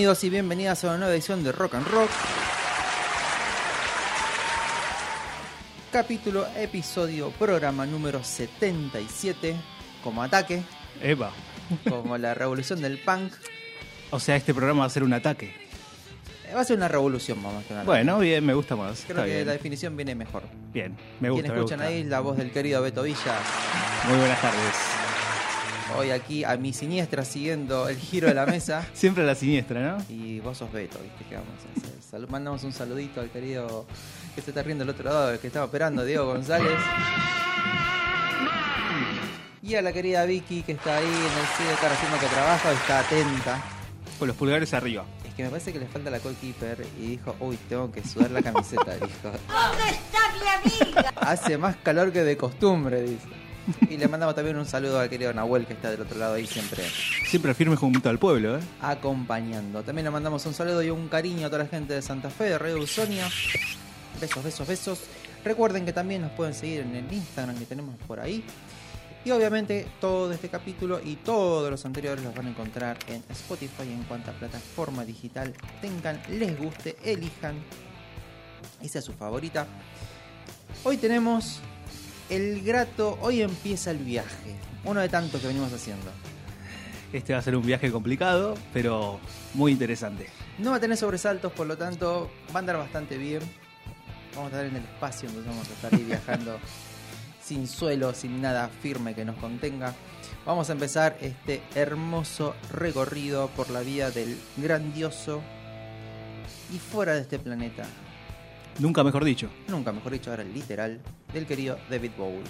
Bienvenidos y bienvenidas a una nueva edición de Rock and Rock. Capítulo, episodio, programa número 77, como ataque, Eva. como la revolución del punk. O sea, este programa va a ser un ataque. Eh, Va a ser una revolución, vamos a Bueno, bien, me gusta más. Creo Está que bien. la definición viene mejor. Bien, me gusta. me escuchan gusta. ahí la voz del querido Beto Villa. Muy buenas tardes. Hoy aquí a mi siniestra siguiendo el giro de la mesa. Siempre a la siniestra, ¿no? Y vos sos Beto, ¿viste? ¿Qué vamos a hacer? Salud- mandamos un saludito al querido que se está riendo del otro lado, el que estaba operando, Diego González. Y a la querida Vicky que está ahí en el cine, está haciendo que trabaja, está atenta. Con los pulgares arriba. Es que me parece que le falta la goalkeeper y dijo, uy, tengo que sudar la camiseta, dijo. ¿Dónde está mi amiga? Hace más calor que de costumbre, dice. Y le mandamos también un saludo al querido Nahuel que está del otro lado ahí siempre Siempre firme junto al pueblo, ¿eh? acompañando. También le mandamos un saludo y un cariño a toda la gente de Santa Fe, de Radio Usonia. Besos, besos, besos. Recuerden que también nos pueden seguir en el Instagram que tenemos por ahí. Y obviamente todo este capítulo y todos los anteriores los van a encontrar en Spotify en cuanta plataforma digital tengan, les guste, elijan y sea su favorita. Hoy tenemos el grato, hoy empieza el viaje, uno de tantos que venimos haciendo. Este va a ser un viaje complicado, pero muy interesante. No va a tener sobresaltos, por lo tanto va a andar bastante bien. Vamos a estar en el espacio, entonces vamos a estar ahí viajando sin suelo, sin nada firme que nos contenga. Vamos a empezar este hermoso recorrido por la vida del grandioso y fuera de este planeta, Nunca mejor dicho. nunca mejor dicho ahora literal, del querido David Bowie.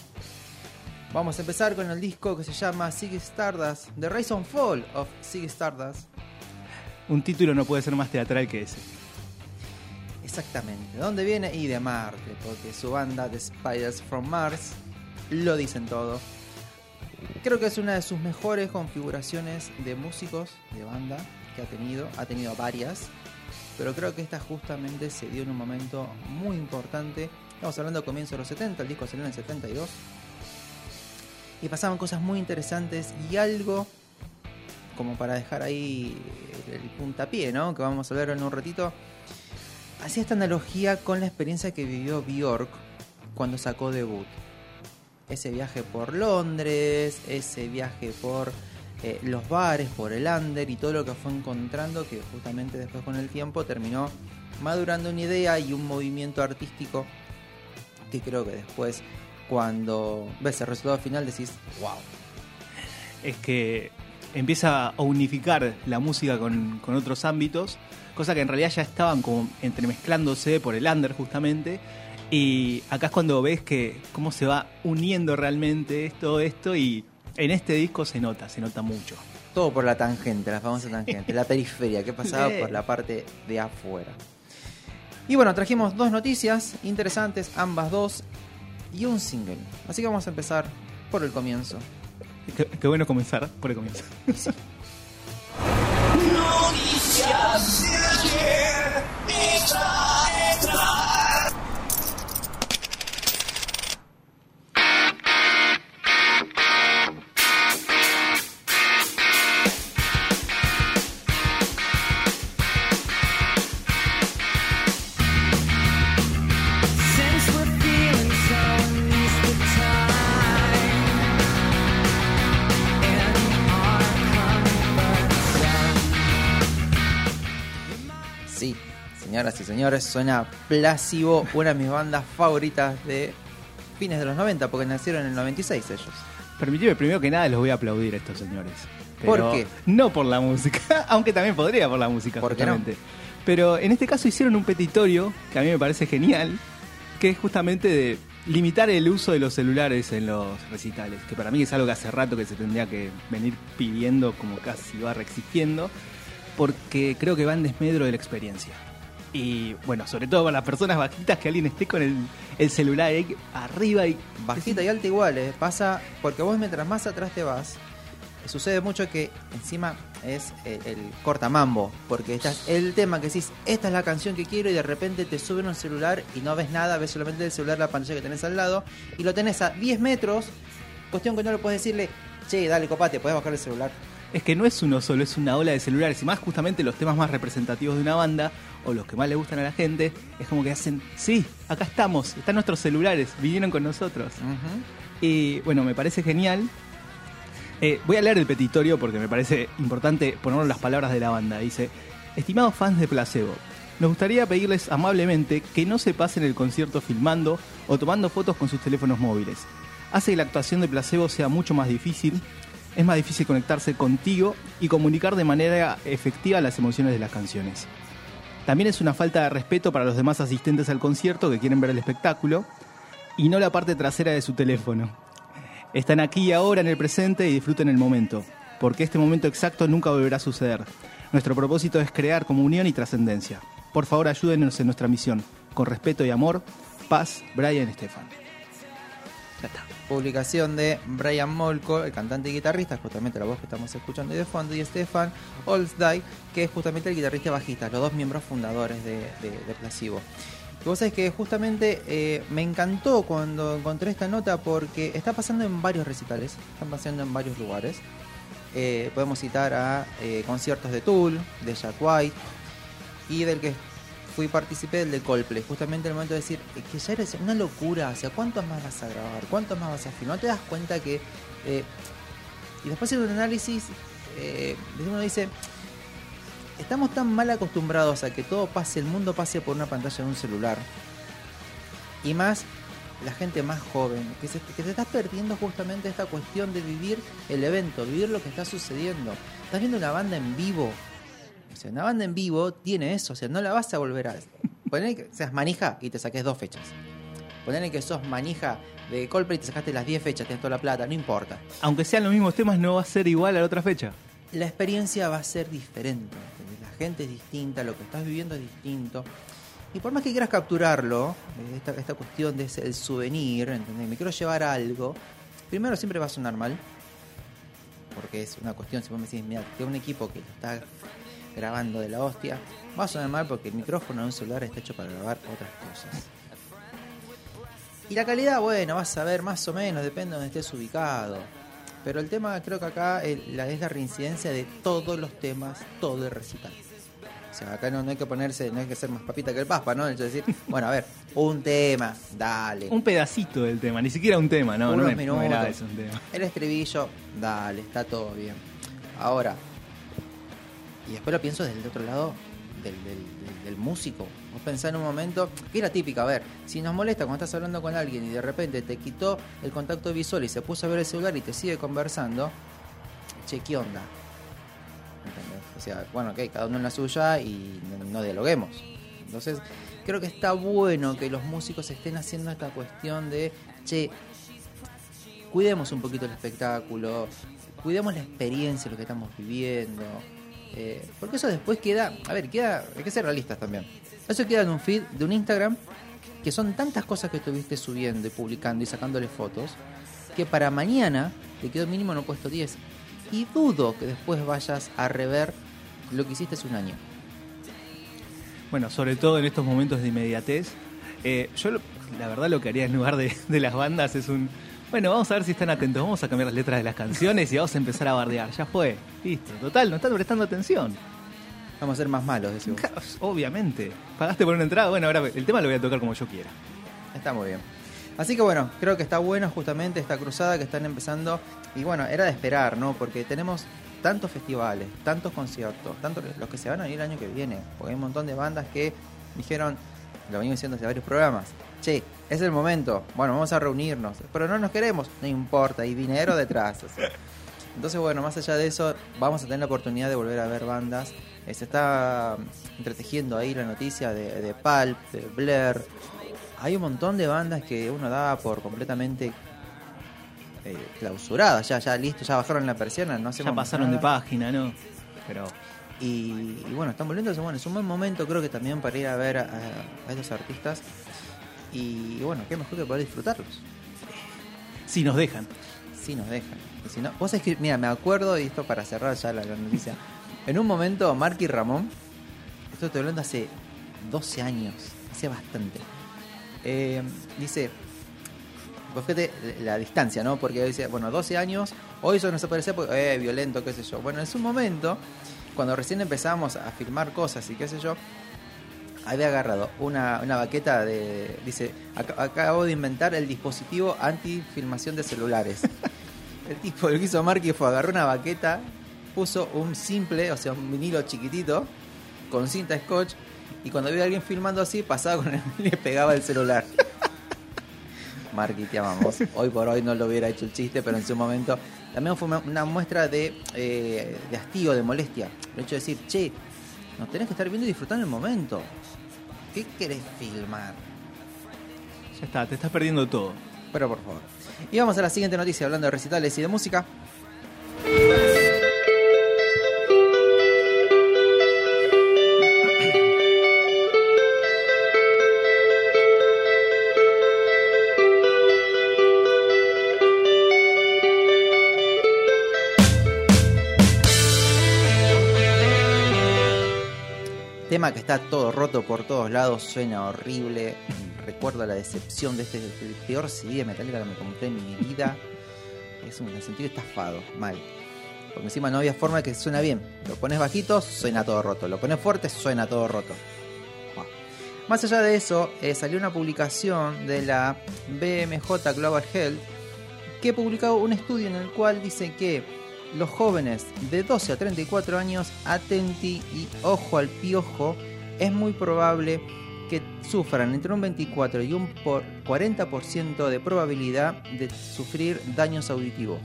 Vamos a empezar con el disco que se llama Ziggy Stardust, The Rise and Fall of Ziggy Stardust. Un título no puede ser más teatral que ese. Exactamente. ¿De dónde viene? Y de Marte, porque su banda The Spiders from Mars lo dicen todo. Creo que es una de sus mejores configuraciones de músicos de banda que ha tenido. Ha tenido varias, pero creo que esta justamente se dio en un momento muy importante. Estamos hablando de comienzo de los 70, el disco salió en el 72. Y pasaban cosas muy interesantes y algo como para dejar ahí el puntapié, ¿no? Que vamos a ver en un ratito hacía esta analogía con la experiencia que vivió Bjork cuando sacó debut. Ese viaje por Londres, ese viaje por eh, los bares, por el under y todo lo que fue encontrando que justamente después con el tiempo terminó madurando una idea y un movimiento artístico que creo que después cuando ves el resultado final decís, wow. Es que empieza a unificar la música con, con otros ámbitos, cosa que en realidad ya estaban como entremezclándose por el under justamente. Y acá es cuando ves que cómo se va uniendo realmente todo esto y en este disco se nota, se nota mucho. Todo por la tangente, la famosa tangente, la periferia, que pasaba por la parte de afuera. Y bueno, trajimos dos noticias interesantes, ambas dos, y un single. Así que vamos a empezar por el comienzo. Qué, qué bueno comenzar por el comienzo. Since señoras y señores, suena Plasivo, una de mis bandas favoritas de fines de los 90, porque nacieron en el 96 ellos. Permitime primero que nada les voy a aplaudir a estos señores. ¿Por qué? No por la música, aunque también podría por la música, ¿Por qué no? justamente. Pero en este caso hicieron un petitorio que a mí me parece genial, que es justamente de limitar el uso de los celulares en los recitales, que para mí es algo que hace rato que se tendría que venir pidiendo, como casi va reexistiendo, porque creo que va en desmedro de la experiencia. Y bueno, sobre todo para las personas bajitas, que alguien esté con el, el celular ahí arriba y Bajita y alta igual, eh. pasa porque vos mientras más atrás te vas, sucede mucho que encima es el, el cortamambo, porque estás el tema que decís, esta es la canción que quiero y de repente te suben un celular y no ves nada, ves solamente el celular, la pantalla que tenés al lado y lo tenés a 10 metros, cuestión que no le puedes decirle, che, dale copate, podés bajar el celular. Es que no es uno solo, es una ola de celulares. Y más justamente los temas más representativos de una banda, o los que más le gustan a la gente, es como que hacen, sí, acá estamos, están nuestros celulares, vinieron con nosotros. Y bueno, me parece genial. Eh, voy a leer el petitorio porque me parece importante poner las palabras de la banda. Dice, estimados fans de Placebo, nos gustaría pedirles amablemente que no se pasen el concierto filmando o tomando fotos con sus teléfonos móviles. Hace que la actuación de Placebo sea mucho más difícil, es más difícil conectarse contigo y comunicar de manera efectiva las emociones de las canciones. También es una falta de respeto para los demás asistentes al concierto que quieren ver el espectáculo y no la parte trasera de su teléfono. Están aquí ahora en el presente y disfruten el momento, porque este momento exacto nunca volverá a suceder. Nuestro propósito es crear comunión y trascendencia. Por favor, ayúdenos en nuestra misión. Con respeto y amor, paz, Brian Estefan. Publicación de Brian Molko, el cantante y guitarrista, justamente la voz que estamos escuchando de fondo, y Stefan Olsday, que es justamente el guitarrista y bajista, los dos miembros fundadores de, de, de Placebo. Y vos sabés que justamente eh, me encantó cuando encontré esta nota porque está pasando en varios recitales, están pasando en varios lugares. Eh, podemos citar a eh, conciertos de Tool, de Jack White y del que fui participé del de Coldplay, justamente en el momento de decir que ya era una locura, o sea, ¿cuántos más vas a grabar? ¿Cuántos más vas a filmar? ¿No te das cuenta que... eh, y después haciendo un análisis, eh, uno dice, estamos tan mal acostumbrados a que todo pase, el mundo pase por una pantalla de un celular. Y más la gente más joven, que se, que se está perdiendo justamente esta cuestión de vivir el evento, vivir lo que está sucediendo. Estás viendo una banda en vivo. O sea, una banda en vivo tiene eso, o sea, no la vas a volver a... Poner que seas manija y te saques dos fechas. Poner que sos manija de Coldplay y te sacaste las 10 fechas, tienes toda la plata, no importa. Aunque sean los mismos temas, no va a ser igual a la otra fecha. la experiencia va a ser diferente. La gente es distinta, lo que estás viviendo es distinto. Y por más que quieras capturarlo, eh, esta, esta cuestión de ese- el souvenir, ¿entendés? me quiero llevar algo, primero siempre va a sonar mal. Porque es una cuestión, si vos me decís, mira, que un equipo que está grabando de la hostia, va a sonar mal porque el micrófono de un celular está hecho para grabar otras cosas. Y la calidad, bueno, vas a ver más o menos, depende de donde estés ubicado. Pero el tema creo que acá el- la- es la reincidencia de todos los temas, todo el recital. O sea, acá no, no hay que ponerse, no hay que ser más papita que el papa, ¿no? Es decir, bueno, a ver, un tema, dale. Un pedacito del tema, ni siquiera un tema, no, no Unos me, no minutos. eso, un tema. El estribillo, dale, está todo bien. Ahora, y después lo pienso desde el otro lado del, del- del- del músico. Vos pensás en un momento, que era típica, a ver, si nos molesta cuando estás hablando con alguien y de repente te quitó el contacto visual y se puso a ver el celular y te sigue conversando, che, ¿qué onda? ¿Entendés? O sea, bueno, ok, cada uno en la suya y no, no dialoguemos. Entonces, creo que está bueno que los músicos estén haciendo esta cuestión de, che, cuidemos un poquito el espectáculo, cuidemos la experiencia, lo que estamos viviendo. Eh, porque eso después queda, a ver, queda, hay que ser realistas también. Eso queda en un feed de un Instagram que son tantas cosas que estuviste subiendo y publicando y sacándole fotos que para mañana te quedó mínimo un puesto 10. Y dudo que después vayas a rever lo que hiciste hace un año. Bueno, sobre todo en estos momentos de inmediatez. Eh, yo, la verdad, lo que haría en lugar de, de las bandas es un. Bueno, vamos a ver si están atentos. Vamos a cambiar las letras de las canciones y vamos a empezar a bardear. Ya fue. Listo. Total, no están prestando atención. Vamos a ser más malos, decimos. Claro, Obviamente. Pagaste por una entrada. Bueno, ahora el tema lo voy a tocar como yo quiera. Está muy bien. Así que bueno, creo que está bueno justamente esta cruzada que están empezando. Y bueno, era de esperar, ¿no? Porque tenemos tantos festivales, tantos conciertos, tantos los que se van a ir el año que viene. Porque hay un montón de bandas que dijeron, lo venimos diciendo hace varios programas, che, es el momento, bueno, vamos a reunirnos, pero no nos queremos, no importa, hay dinero detrás. sea. Entonces, bueno, más allá de eso, vamos a tener la oportunidad de volver a ver bandas. Eh, se está mm, entretejiendo ahí la noticia de, de Pulp, de Blair. Hay un montón de bandas que uno daba por completamente eh, clausuradas. Ya, ya listo, ya bajaron la persiana, no hacemos Ya pasaron de página, ¿no? Pero. Y, y bueno, están volviendo. Bueno, es un buen momento, creo que también para ir a ver a, a estos artistas. Y bueno, qué mejor que poder disfrutarlos. Si nos dejan. Si nos dejan. Y si no, vos que, mira, me acuerdo, y esto para cerrar ya la, la noticia. En un momento, Mark y Ramón, esto estoy hablando hace 12 años, hace bastante. eh, dice, vos fíjate la distancia, ¿no? Porque dice, bueno, 12 años, hoy eso no se parece porque, eh, violento, qué sé yo. Bueno, en su momento, cuando recién empezamos a filmar cosas y qué sé yo, había agarrado una, una baqueta de. Dice, "Ac- acabo de inventar el dispositivo anti-filmación de celulares. el tipo lo que hizo Marky fue agarrar una baqueta, puso un simple, o sea, un vinilo chiquitito, con cinta scotch, y cuando había alguien filmando así, pasaba con él y le pegaba el celular. Marky, te amamos. Hoy por hoy no lo hubiera hecho el chiste, pero en su momento también fue una- muestra de, eh, de hastío, de molestia. El hecho de decir, che, nos tenés que estar viendo y disfrutando el momento. ¿Qué querés filmar? Ya está, te estás perdiendo todo. Pero por favor. Y vamos a la siguiente noticia hablando de recitales y de música. Está todo roto por todos lados, suena horrible. Recuerdo la decepción de este el peor CD de Metallica que me compré en mi vida. Es un sentido estafado, mal. Porque encima no había forma de que suena bien. Lo pones bajito, suena todo roto. Lo pones fuerte, suena todo roto. Más allá de eso, eh, salió una publicación de la BMJ Global Health que publicado un estudio en el cual dice que los jóvenes de 12 a 34 años, atenti y ojo al piojo, es muy probable que sufran entre un 24 y un por 40% de probabilidad de sufrir daños auditivos.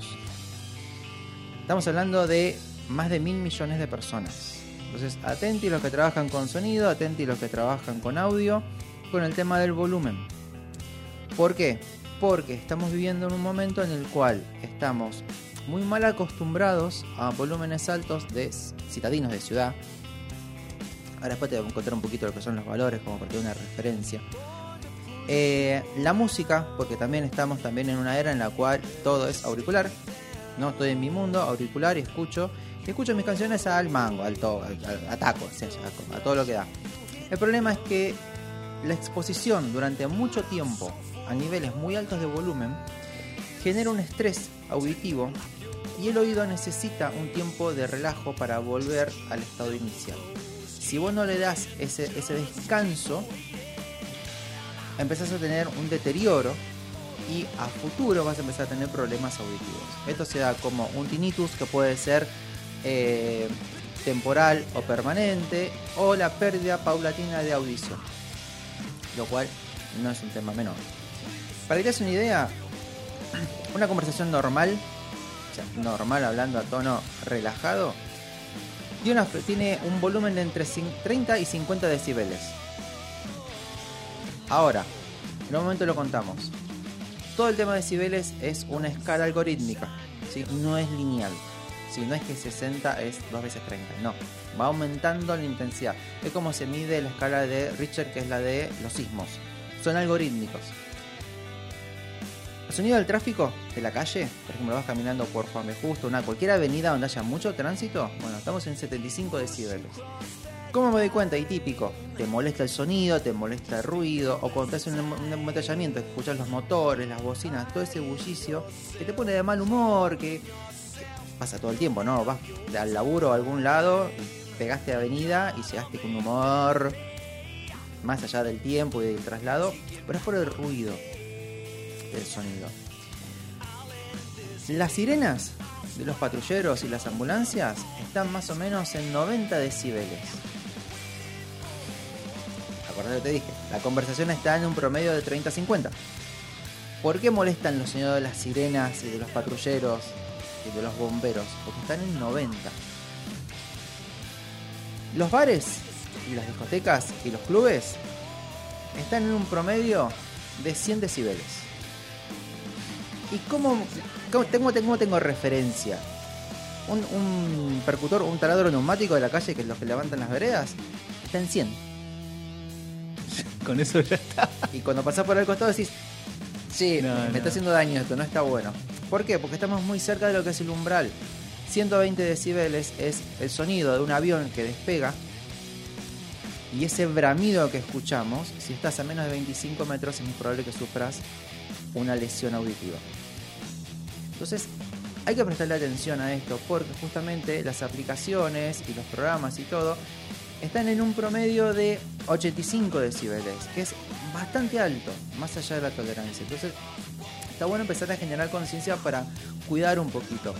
Estamos hablando de más de mil millones de personas. Entonces, atenti los que trabajan con sonido, atenti los que trabajan con audio, con el tema del volumen. ¿Por qué? Porque estamos viviendo en un momento en el cual estamos muy mal acostumbrados a volúmenes altos de citadinos de ciudad. Ahora después te voy a contar un poquito lo que son los valores, como para tener una referencia. Eh, la música, porque también estamos también en una era en la cual todo es auricular. No estoy en mi mundo, auricular y escucho. Escucho mis canciones al mango, al, to, al, al- taco, a todo lo que da. El problema es que la exposición durante mucho tiempo a niveles muy altos de volumen genera un estrés auditivo y el oído necesita un tiempo de relajo para volver al estado inicial. Si vos no le das ese, ese descanso, empezás a tener un deterioro y a futuro vas a empezar a tener problemas auditivos. Esto se da como un tinnitus que puede ser eh, temporal o permanente o la pérdida paulatina de audición, lo cual no es un tema menor. Para que te des una idea, una conversación normal, normal hablando a tono relajado, una- tiene un volumen de entre cin- 30 y 50 decibeles. Ahora, en un momento lo contamos. Todo el tema de decibeles es una escala algorítmica, ¿sí? no es lineal. Si no es que 60 es 2 veces 30, no. Va aumentando la intensidad. Es como se mide la escala de Richter, que es la de los sismos. Son algorítmicos. El sonido del tráfico de la calle, por ejemplo, vas caminando por Juan B. Justo, una cualquier avenida donde haya mucho tránsito, bueno, estamos en 75 decibeles. ¿Cómo me doy cuenta? Y típico, te molesta el sonido, te molesta el ruido, o cuando te hacen un, un embotellamiento, escuchas los motores, las bocinas, todo ese bullicio, que te pone de mal humor, que, que pasa todo el tiempo, ¿no? Vas al laburo a algún lado, pegaste avenida y llegaste con humor, más allá del tiempo y del traslado, pero es por el ruido del sonido. Las sirenas de los patrulleros y las ambulancias están más o menos en 90 decibeles. Acordate que te dije, la conversación está en un promedio de 30-50. ¿Por qué molestan los sonidos de las sirenas y de los patrulleros y de los bomberos? Porque están en 90. Los bares y las discotecas y los clubes están en un promedio de 100 decibeles. ¿Y cómo, cómo tengo, tengo, tengo referencia? Un, un percutor, un taladro neumático de la calle, que es los que levantan las veredas, está en 100. Con eso ya está. Y cuando pasás por el costado decís, sí, No, me no. está haciendo daño esto, no está bueno. ¿Por qué? Porque estamos muy cerca de lo que es el umbral. 120 decibeles es el sonido de un avión que despega. Y ese bramido que escuchamos, si estás a menos de 25 metros, es muy probable que sufras una lesión auditiva. Entonces, hay que prestarle atención a esto porque justamente las aplicaciones y los programas y todo están en un promedio de 85 decibeles, que es bastante alto, más allá de la tolerancia. Entonces, está bueno empezar a generar conciencia para cuidar un poquito.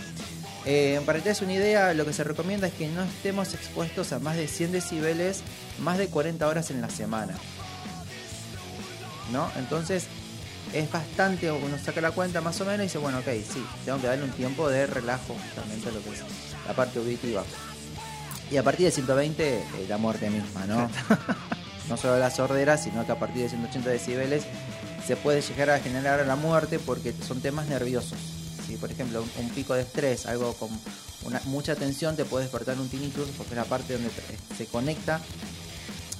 Eh, para que te des una idea, lo que se recomienda es que no estemos expuestos a más de 100 decibeles más de 40 horas en la semana. ¿No? Entonces, es bastante, uno saca la cuenta más o menos y dice, bueno, ok, sí, tengo que darle un tiempo de relajo justamente a lo que es la parte auditiva. Y a partir de 120, eh, la muerte misma, ¿no? no solo la sordera, sino que a partir de 180 decibeles se puede llegar a generar la muerte porque son temas nerviosos. ¿sí? Por ejemplo, un, un pico de estrés, algo con una, mucha tensión, te puede despertar un tinnitus porque es la parte donde se conecta.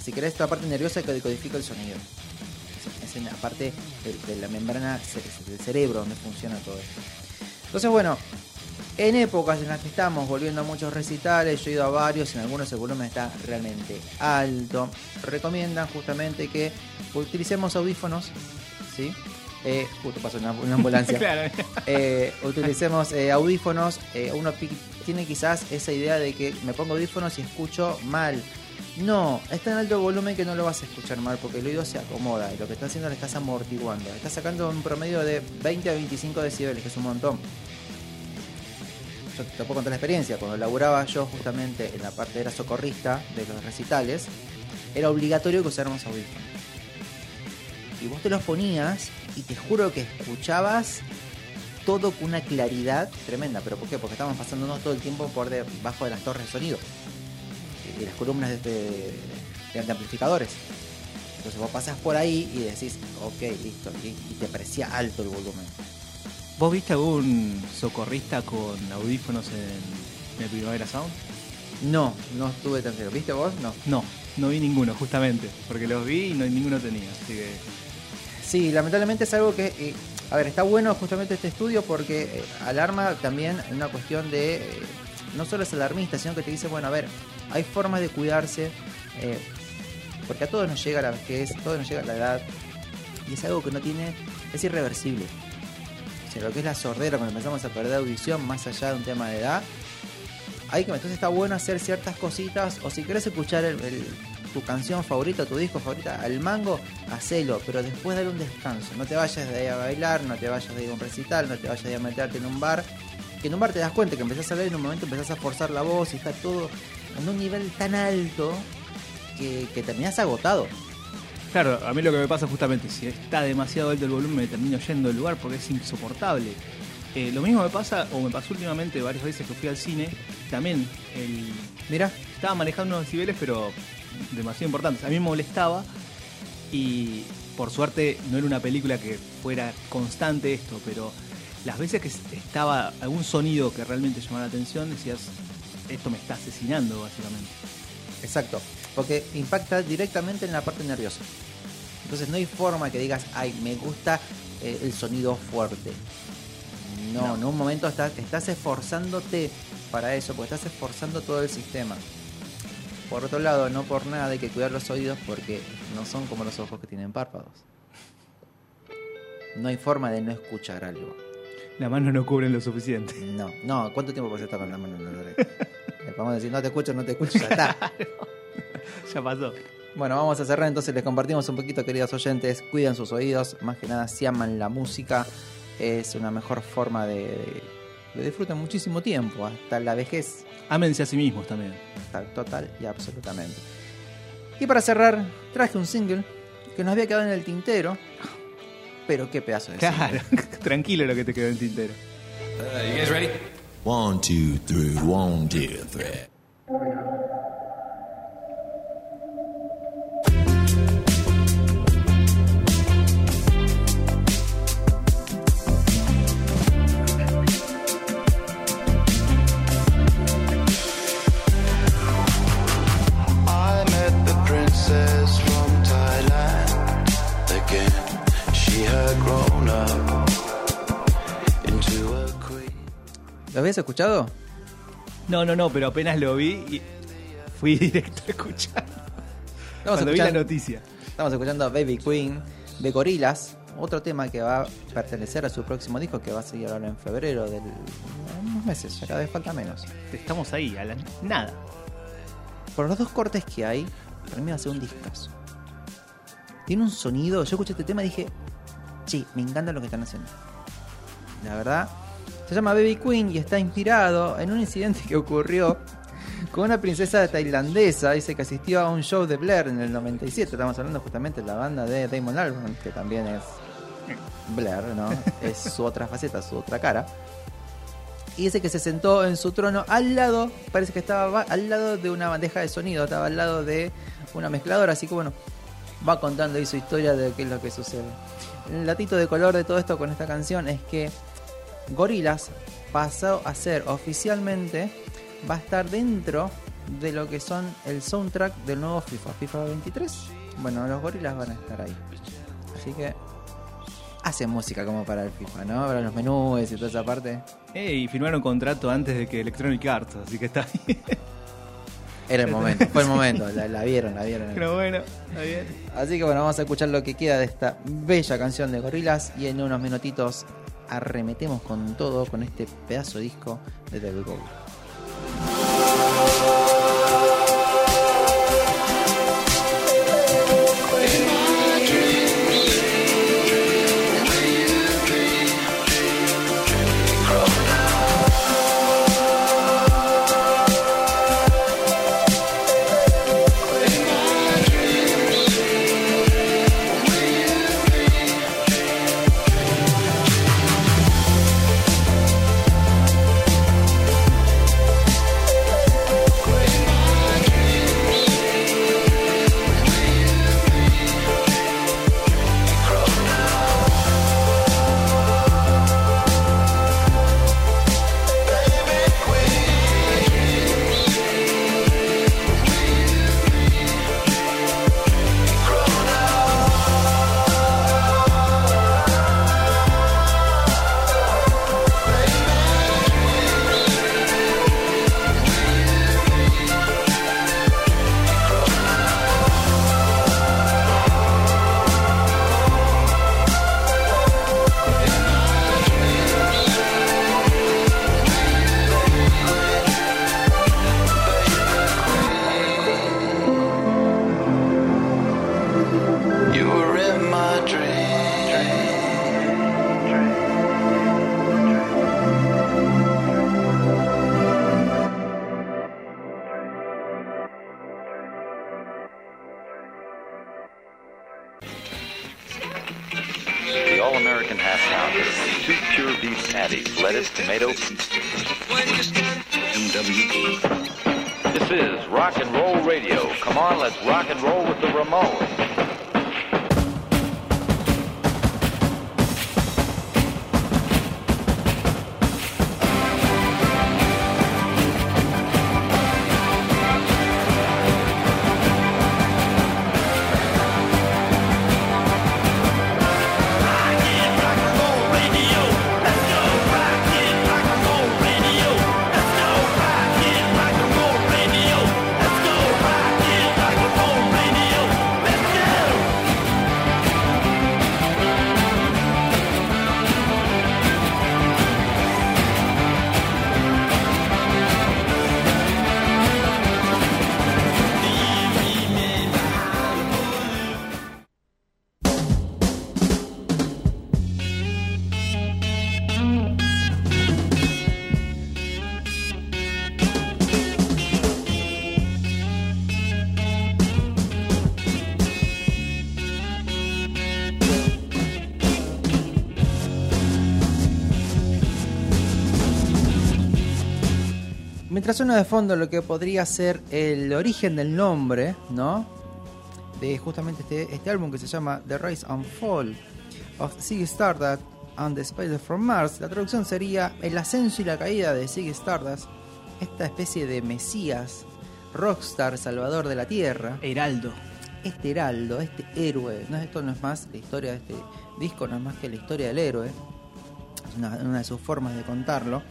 Si querés, esta parte nerviosa que decodifica el sonido. En la parte de, de la membrana del cerebro donde funciona todo esto. Entonces, bueno, en épocas en las que estamos volviendo a muchos recitales, yo he ido a varios, en algunos el volumen está realmente alto. Recomiendan justamente que utilicemos audífonos, ¿sí? Eh, justo pasó una, una ambulancia. claro. Eh, utilicemos eh, audífonos. uno tiene quizás esa idea de que me pongo audífonos y escucho mal. No, es tan alto volumen que no lo vas a escuchar mal porque el oído se acomoda y lo que está haciendo le estás amortiguando. Estás sacando un promedio de 20 a 25 decibeles, que es un montón. Yo te puedo contar la experiencia. Cuando laburaba yo justamente en la parte era socorrista de los recitales, era obligatorio que usáramos audífonos. Y vos te los ponías y te juro que escuchabas todo con una claridad tremenda. ¿Pero por qué? Porque estábamos pasándonos todo el tiempo por debajo de las torres de sonido y las columnas de, de- de amplificadores. Entonces vos pasás por ahí y decís, ok, listo, y, y te parecía alto el volumen. ¿Vos viste algún socorrista con audífonos en, en el Primavera Sound? No, no estuve tan seguro. ¿Viste vos? No. No, no vi ninguno, justamente. Porque los vi y no, ninguno tenía. Así que. Sí, lamentablemente es algo que, eh, a ver, está bueno justamente este estudio porque eh, alarma también una cuestión de, eh, no solo es alarmista, sino que te dice, bueno, a ver, hay formas de cuidarse, eh, porque a todos nos llega la vejez, a todos nos llega la edad, y es algo que no tiene, es irreversible. O sea, lo que es la sordera, cuando empezamos a perder audición, más allá de un tema de edad, hay que, entonces está bueno hacer ciertas cositas, o si querés escuchar el- tu canción favorita, tu disco favorita, al mango, hacelo, pero después dale un descanso. No te vayas de ahí a bailar, no te vayas de ahí a un recital, no te vayas de ahí a meterte en un bar. Que en un bar te das cuenta que empezás a hablar en un momento empezás a forzar la voz y está todo en un nivel tan alto que, que terminás agotado. Claro, a mí lo que me pasa justamente, si está demasiado alto el volumen, me termino yendo del lugar porque es insoportable. Eh, lo mismo me pasa, o me pasó últimamente varias veces que fui al cine, también el, Mira, estaba manejando unos decibeles, pero demasiado importantes. A mí me molestaba y por suerte no era una película que fuera constante esto, pero las veces que estaba algún sonido que realmente llamaba la atención, decías, esto me está asesinando, básicamente. Exacto, porque impacta directamente en la parte nerviosa. Entonces no hay forma que digas, ay, me gusta eh, el sonido fuerte. No, en un momento estás, estás esforzándote para eso, porque estás esforzando todo el sistema. Por otro lado, no por nada hay que cuidar los oídos porque no son como los ojos que tienen párpados. No hay forma de no escuchar algo. La mano no cubren lo suficiente. No, no, ¿cuánto tiempo puedes estar con la mano en la oreja? Le podemos decir, no te escucho, no te escucho, ya está. ya pasó. Bueno, vamos a cerrar entonces, les compartimos un poquito, queridos oyentes, cuiden sus oídos, más que nada si aman la música, es una mejor forma de, de, de disfrutar muchísimo tiempo, hasta la vejez, Ámense a sí mismos también. tal- total y absolutamente. Y para cerrar, traje un single que nos había quedado en el tintero, pero qué pedazo de single. Claro, tranquilo lo que te quedó en tintero. Uh, you guys ready? One, two, three, one, two, three. ¿Lo habías escuchado? No, no, no, pero apenas lo vi y fui directo a escuchar. Estamos Cuando vi la escuchando- noticia. Estamos escuchando Baby Queen de Gorillaz, otro tema que va a pertenecer a su próximo disco que va a salir ahora en febrero del en unos meses, ya cada vez falta menos. Estamos ahí, a la nada. Por los dos cortes que hay, para mí va a ser un discazo. Tiene un sonido, yo escuché este tema y dije, sí, me encanta lo que están haciendo. La verdad, se llama Baby Queen y está inspirado en un incidente que ocurrió con una princesa tailandesa. Dice que asistió a un show de Blair en el 97. Estamos hablando justamente de la banda de Damon Albarn, que también es Blair, ¿no? es su otra faceta, su otra cara. Y dice que se sentó en su trono al lado, parece que estaba al lado de una bandeja de sonido, estaba al lado de una mezcladora, así que bueno, va contando ahí su historia de qué es lo que sucede. El datito de color de todo esto con esta canción es que Gorillaz pasó a ser oficialmente, va a estar dentro de lo que son el soundtrack del nuevo FIFA, FIFA 23. Bueno, los Gorillaz van a estar ahí. Así que hacen música como para el FIFA, ¿no? Para los menús y toda esa parte. Eh, y firmaron contrato antes de que Electronic Arts, así que está bien. Era el momento, fue el momento, la, la vieron, la vieron. Pero bueno, está bien. Así que bueno, vamos a escuchar lo que queda de esta bella canción de Gorillaz y en unos minutitos arremetemos con todo con este pedazo disco de David Bowie. Suena de fondo lo que podría ser el origen del nombre, ¿no? De justamente este, este álbum que se llama The Rise and Fall of Ziggy Stardust and the Spider from Mars. La traducción sería El ascenso y la caída de Ziggy Stardust, esta especie de mesías, rockstar, salvador de la tierra. Heraldo. Este heraldo, este héroe, no, esto no es más la historia de este disco, no es más que la historia del héroe. Es una, una de sus formas de contarlo.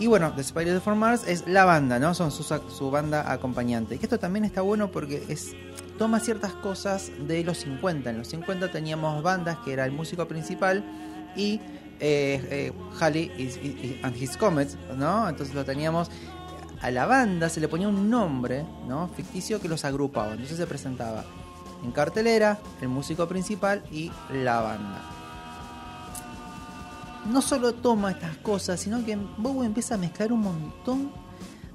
Y bueno, The Spider from Mars es la banda, ¿no? Son su, banda acompañante. Que esto también está bueno porque es toma ciertas cosas de los 50. En los 50 teníamos bandas que era el músico principal y eh, eh, Halley y- y- y- and His Comets, ¿no? Entonces lo teníamos a la banda se le ponía un nombre, ¿no? Ficticio que los agrupaba. Entonces se presentaba en cartelera, el músico principal y la banda no solo toma estas cosas, sino que Bowie empieza a mezclar un montón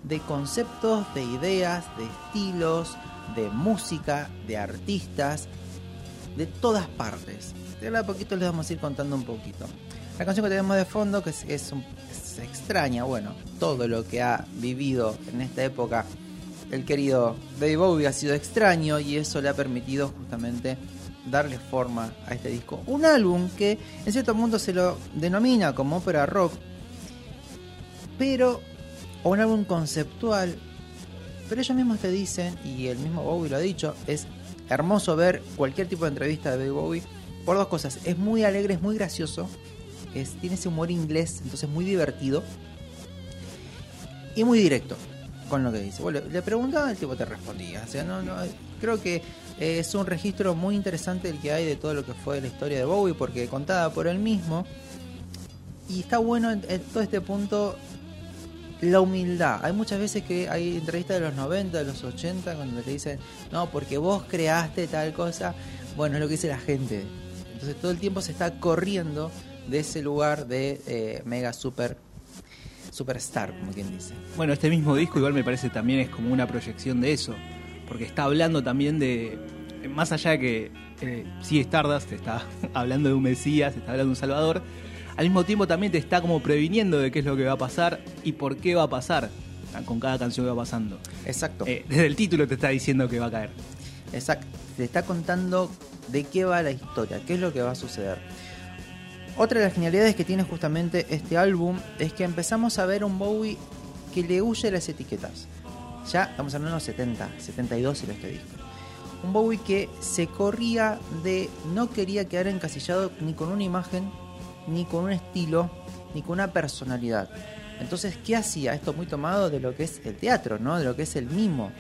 de conceptos, de ideas, de estilos, de música, de artistas, de todas partes. De a poquito les vamos a ir contando un poquito. La canción que tenemos de fondo, que es, es extraña, bueno, todo lo que ha vivido en esta época el querido David Bowie ha sido extraño y eso le ha permitido justamente darle forma a este disco. Un álbum que en cierto punto se lo denomina como ópera rock, pero un álbum conceptual, pero ellos mismos te dicen, y el mismo Bowie lo ha dicho, es hermoso ver cualquier tipo de entrevista de Bowie por dos cosas. Es muy alegre, es muy gracioso, es, tiene ese humor inglés, entonces muy divertido y muy directo con lo que dice. Bueno, le preguntaba, el tipo te respondía. O sea, no, no, creo que eh, es un registro muy interesante el que hay de todo lo que fue la historia de Bowie, porque contada por él mismo. Y está bueno en, todo este punto la humildad. Hay muchas veces que hay entrevistas de los 90, de los 80, cuando te dicen, no, porque vos creaste tal cosa. Bueno, es lo que dice la gente. Entonces todo el tiempo se está corriendo de ese lugar de eh, mega super superstar, como quien dice. Bueno, este mismo disco igual me parece también es como una proyección de eso, porque está hablando también de, más allá de que eh, sí Stardust te está hablando de un Mesías, está hablando de un Salvador, al mismo tiempo también te está como previniendo de qué es lo que va a pasar y por qué va a pasar con cada canción que va pasando. Exacto. Eh, desde el título te está diciendo que va a caer. Exacto. Te está contando de qué va la historia, qué es lo que va a suceder. Otra de las genialidades que tiene justamente este álbum es que empezamos a ver un Bowie que le huye las etiquetas. Ya estamos hablando de los 70, 72 si lo este disco. Un Bowie que se corría de. no quería quedar encasillado ni con una imagen, ni con un estilo, ni con una personalidad. Entonces, ¿qué hacía? Esto muy tomado de lo que es el teatro, ¿no? De lo que es el mimo.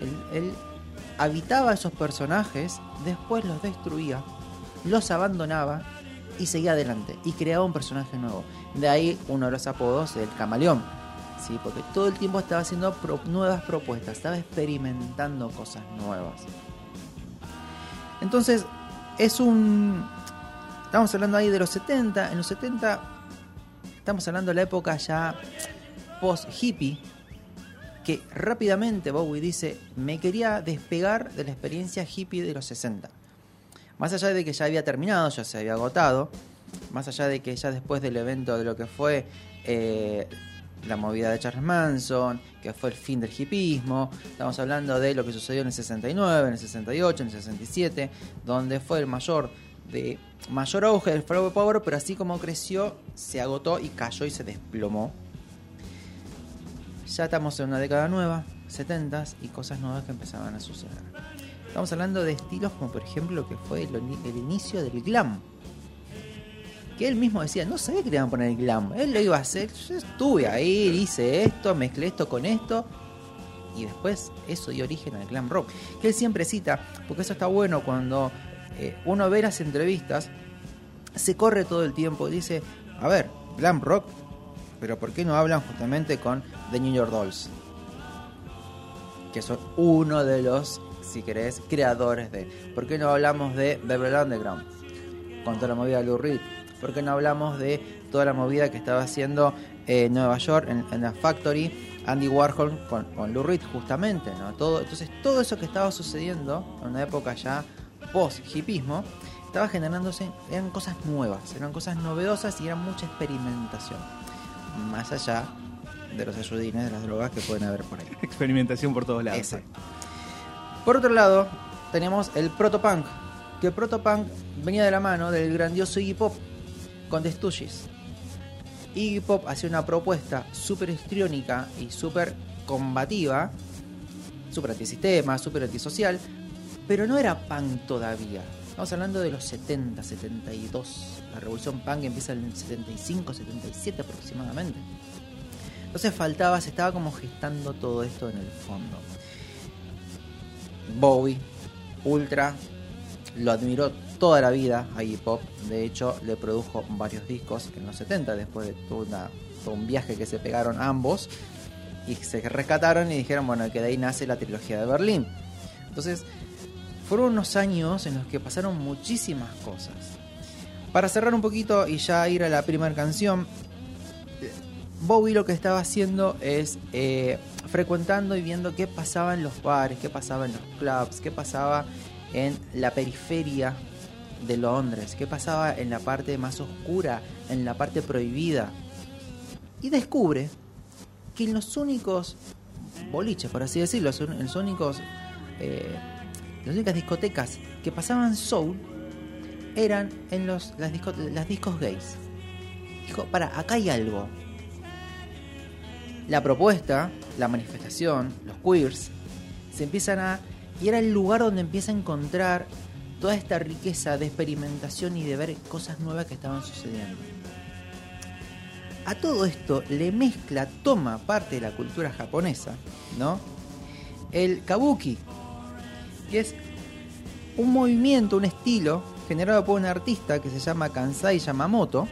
Él, él habitaba esos personajes, después los destruía, los abandonaba y seguía adelante y creaba un personaje nuevo. De ahí uno de los apodos del camaleón, ¿sí? porque todo el tiempo estaba haciendo pro- nuevas propuestas, estaba experimentando cosas nuevas. Entonces, es un... Estamos hablando ahí de los 70, en los 70 estamos hablando de la época ya post-hippie, que rápidamente Bowie dice, me quería despegar de la experiencia hippie de los 60. Más allá de que ya había terminado, ya se había agotado, más allá de que ya después del evento de lo que fue eh, la movida de Charles Manson, que fue el fin del hippismo, estamos hablando de lo que sucedió en el 69, en el 68, en el 67, donde fue el mayor de mayor auge del flower power, pero así como creció, se agotó y cayó y se desplomó. Ya estamos en una década nueva, 70s, y cosas nuevas que empezaban a suceder. Estamos hablando de estilos como por ejemplo lo que fue el, el inicio del glam. Que él mismo decía, no sabía que le iban a poner el glam. Él lo iba a hacer, yo estuve ahí, hice esto, mezclé esto con esto. Y después eso dio origen al glam rock. Que él siempre cita, porque eso está bueno cuando eh, uno ve las entrevistas, se corre todo el tiempo y dice, a ver, glam rock, pero ¿por qué no hablan justamente con The New York Dolls? Que son uno de los, si querés, creadores de... ¿Por qué no hablamos de Beverly Underground? Con toda la movida de Lou Reed. ¿Por qué no hablamos de toda la movida que estaba haciendo en eh, Nueva York, en, en, la Factory, Andy Warhol con, con Lou Reed, justamente? ¿no? Todo, entonces, todo eso que estaba sucediendo en una época ya post-hipismo, estaba generándose, eran cosas nuevas, eran cosas novedosas y era mucha experimentación. Más allá de los ayudines, de las drogas que pueden haber por ahí. Experimentación por todos lados. Exacto. Por otro lado, tenemos el protopunk, que el protopunk venía de la mano del grandioso Iggy Pop con The. Iggy Pop hacía una propuesta súper histriónica y súper combativa, súper antisistema, súper antisocial, pero no era punk todavía. Estamos hablando de los 70, 72. La revolución punk empieza en el 75, 77 aproximadamente. Entonces faltaba, se estaba como gestando todo esto en el fondo. Bowie, Ultra, lo admiró toda la vida a Iggy Pop. De hecho, le produjo varios discos en los 70, después de todo un viaje que se pegaron ambos. Y se rescataron y dijeron, bueno, que de ahí nace la trilogía de Berlín. Entonces, fueron unos años en los que pasaron muchísimas cosas. Para cerrar un poquito y ya ir a la primera canción, Bowie lo que estaba haciendo es eh, frecuentando y viendo qué pasaba en los bares, qué pasaba en los clubs, qué pasaba en la periferia de Londres, qué pasaba en la parte más oscura, en la parte prohibida. Y descubre que en los únicos boliches, por así decirlo, en los únicos, eh, las únicas discotecas que pasaban soul eran en los, las, disco- las discos gays. Dijo, para, acá hay algo. La propuesta, la manifestación, los queers, se empiezan a... Y era el lugar donde empieza a encontrar toda esta riqueza de experimentación y de ver cosas nuevas que estaban sucediendo. A todo esto le mezcla, toma parte de la cultura japonesa, ¿no? El kabuki, que es un movimiento, un estilo generado por un artista que se llama Kansai Yamamoto,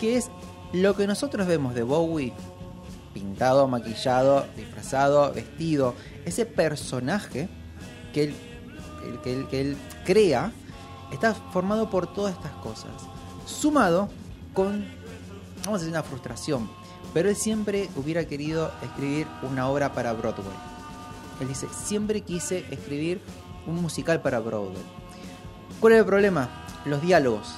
que es lo que nosotros vemos de Bowie pintado, maquillado, disfrazado, vestido, ese personaje que él, que él, crea está formado por todas estas cosas, sumado con, vamos a decir, una frustración, pero él siempre hubiera querido escribir una obra para Broadway. Él dice, siempre quise escribir un musical para Broadway. ¿Cuál era el problema? Los diálogos.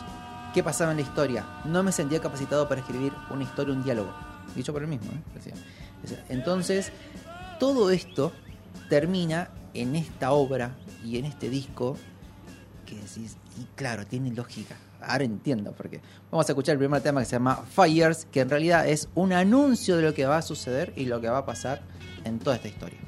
¿Qué pasaba en la historia? No me sentía capacitado para escribir una historia, un diálogo. Dicho por él mismo. ¿eh? Entonces, todo esto termina en esta obra y en este disco que decís, y claro, tiene lógica. Ahora entiendo por qué. Vamos a escuchar el primer tema que se llama Fires, que en realidad es un anuncio de lo que va a suceder y lo que va a pasar en toda esta historia.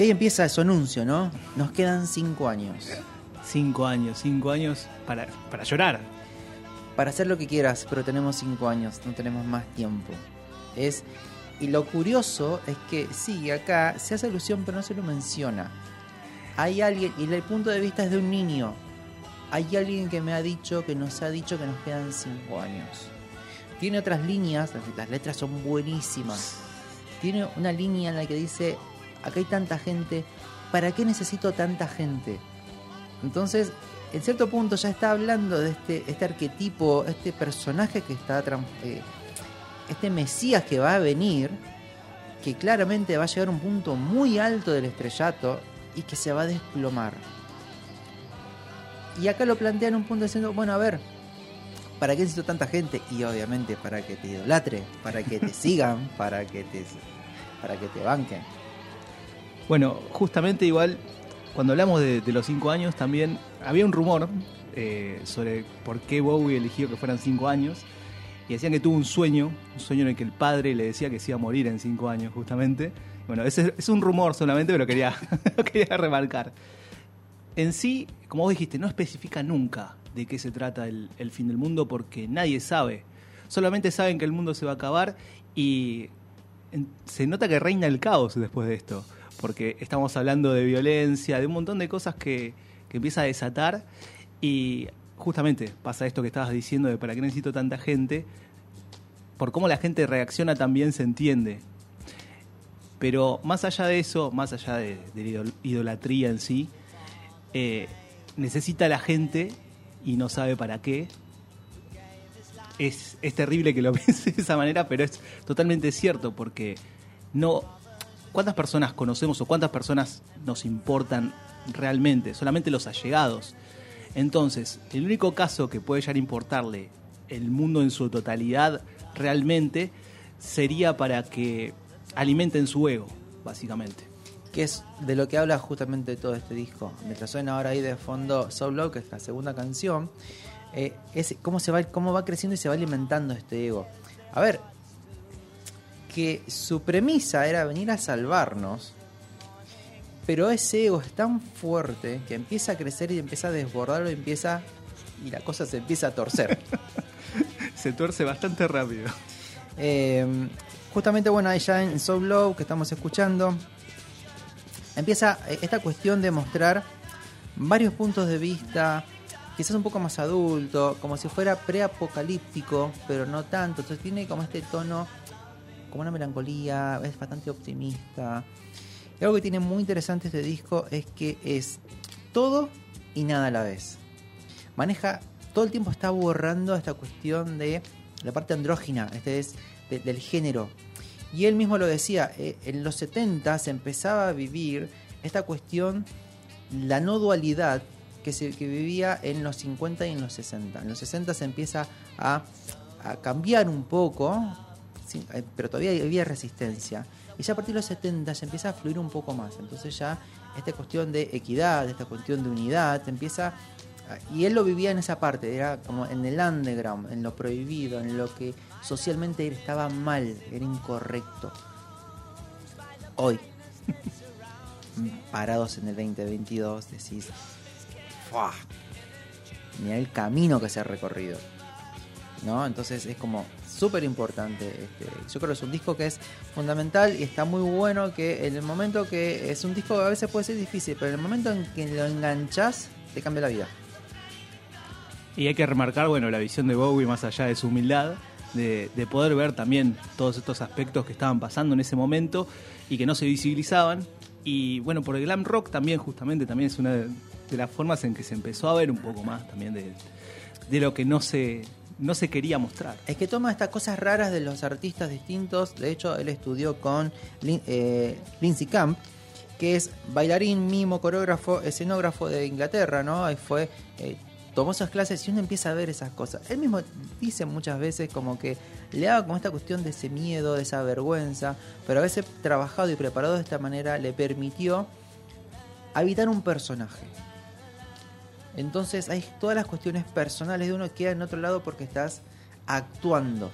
Y ahí empieza su anuncio, ¿no? Nos quedan cinco años. Cinco años, cinco años para, para llorar. Para hacer lo que quieras, pero tenemos cinco años, no tenemos más tiempo. Es. Y lo curioso es que sí, acá se hace alusión, pero no se lo menciona. Hay alguien, y el punto de vista es de un niño. Hay alguien que me ha dicho, que nos ha dicho que nos quedan cinco años. Tiene otras líneas, las- las letras son buenísimas. Tiene una línea en la que dice, acá hay tanta gente, ¿para qué necesito tanta gente? Entonces, en cierto punto ya está hablando de este, este arquetipo, este personaje que está, eh, este Mesías que va a venir, que claramente va a llegar a un punto muy alto del estrellato y que se va a desplomar. Y acá lo plantean un punto diciendo, bueno, a ver, ¿para qué necesito tanta gente? Y obviamente para que te idolatre, para que te sigan, para que te, para que te banquen. Bueno, justamente igual, cuando hablamos de, de los cinco años, también había un rumor eh, sobre por qué Bowie eligió que fueran cinco años. Y decían que tuvo un sueño, un sueño en el que el padre le decía que se iba a morir en cinco años, justamente. Bueno, ese es un rumor solamente, pero quería, lo quería remarcar. En sí, como vos dijiste, no especifica nunca de qué se trata el, el fin del mundo porque nadie sabe. Solamente saben que el mundo se va a acabar y se nota que reina el caos después de esto. Porque estamos hablando de violencia, de un montón de cosas que, que empieza a desatar y justamente pasa esto que estabas diciendo de para qué necesito tanta gente. Por cómo la gente reacciona también se entiende. Pero más allá de eso, más allá de, la idol- idolatría en sí, eh, necesita la gente y no sabe para qué. Es, es terrible que lo piense de esa manera, pero es totalmente cierto porque no. ¿Cuántas personas conocemos o cuántas personas nos importan realmente? Solamente los allegados. Entonces, el único caso que puede llegar a importarle el mundo en su totalidad realmente sería para que alimenten su ego, básicamente. que es de lo que habla justamente todo este disco. Mientras suena ahora ahí de fondo Soul Love, que es la segunda canción, eh, es cómo, se va, cómo va creciendo y se va alimentando este ego. A ver, que su premisa era venir a salvarnos, pero ese ego es tan fuerte que empieza a crecer y empieza a desbordarlo y empieza... Y la cosa se empieza a torcer. Se tuerce bastante rápido. Eh, justamente, bueno, ahí ya en Soul Love que estamos escuchando, empieza eh, esta cuestión de mostrar varios puntos de vista, quizás un poco más adulto, como si fuera preapocalíptico, pero no tanto. Entonces tiene como este tono, como una melancolía, es bastante optimista. Y algo que tiene muy interesante este disco es que es todo y nada a la vez. Maneja, todo el tiempo está borrando esta cuestión de la parte andrógina, este es de- del género. Y él mismo lo decía, eh, en los 70 se empezaba a vivir esta cuestión, la no dualidad que se que vivía en los 50 y en los 60. En los 60 se empieza a, cambiar un poco, pero todavía había resistencia. Y ya a partir de los 70 se empieza a fluir un poco más. Entonces ya esta cuestión de equidad, esta cuestión de unidad, empieza... Y él lo vivía en esa parte, era como en el underground, en lo prohibido, en lo que socialmente estaba mal, era incorrecto. Hoy, parados en el 2022, decís, ¡fua! Mira el camino que se ha recorrido. ¿No? Entonces es como súper importante. Este, yo creo que es un disco que es fundamental y está muy bueno que en el momento que es un disco que a veces puede ser difícil, pero en el momento en que lo enganchás, te cambia la vida. Y hay que remarcar, bueno, la visión de Bowie más allá de su humildad, de, de poder ver también todos estos aspectos que estaban pasando en ese momento y que no se visibilizaban. Y bueno, por el glam rock también justamente también es una de, las formas en que se empezó a ver un poco más también de lo que no se, no se quería mostrar. Es que toma estas cosas raras de los artistas distintos. De hecho, él estudió con Lin- eh, Lindsey Camp, que es bailarín, mimo, coreógrafo, escenógrafo de Inglaterra, ¿no? Ahí fue, eh, tomó esas clases y uno empieza a ver esas cosas. Él mismo dice muchas veces como que le daba como esta cuestión de ese miedo, de esa vergüenza, pero a veces trabajado y preparado de esta manera le permitió habitar un personaje. Entonces hay todas las cuestiones personales de uno que quedan en otro lado porque estás actuando.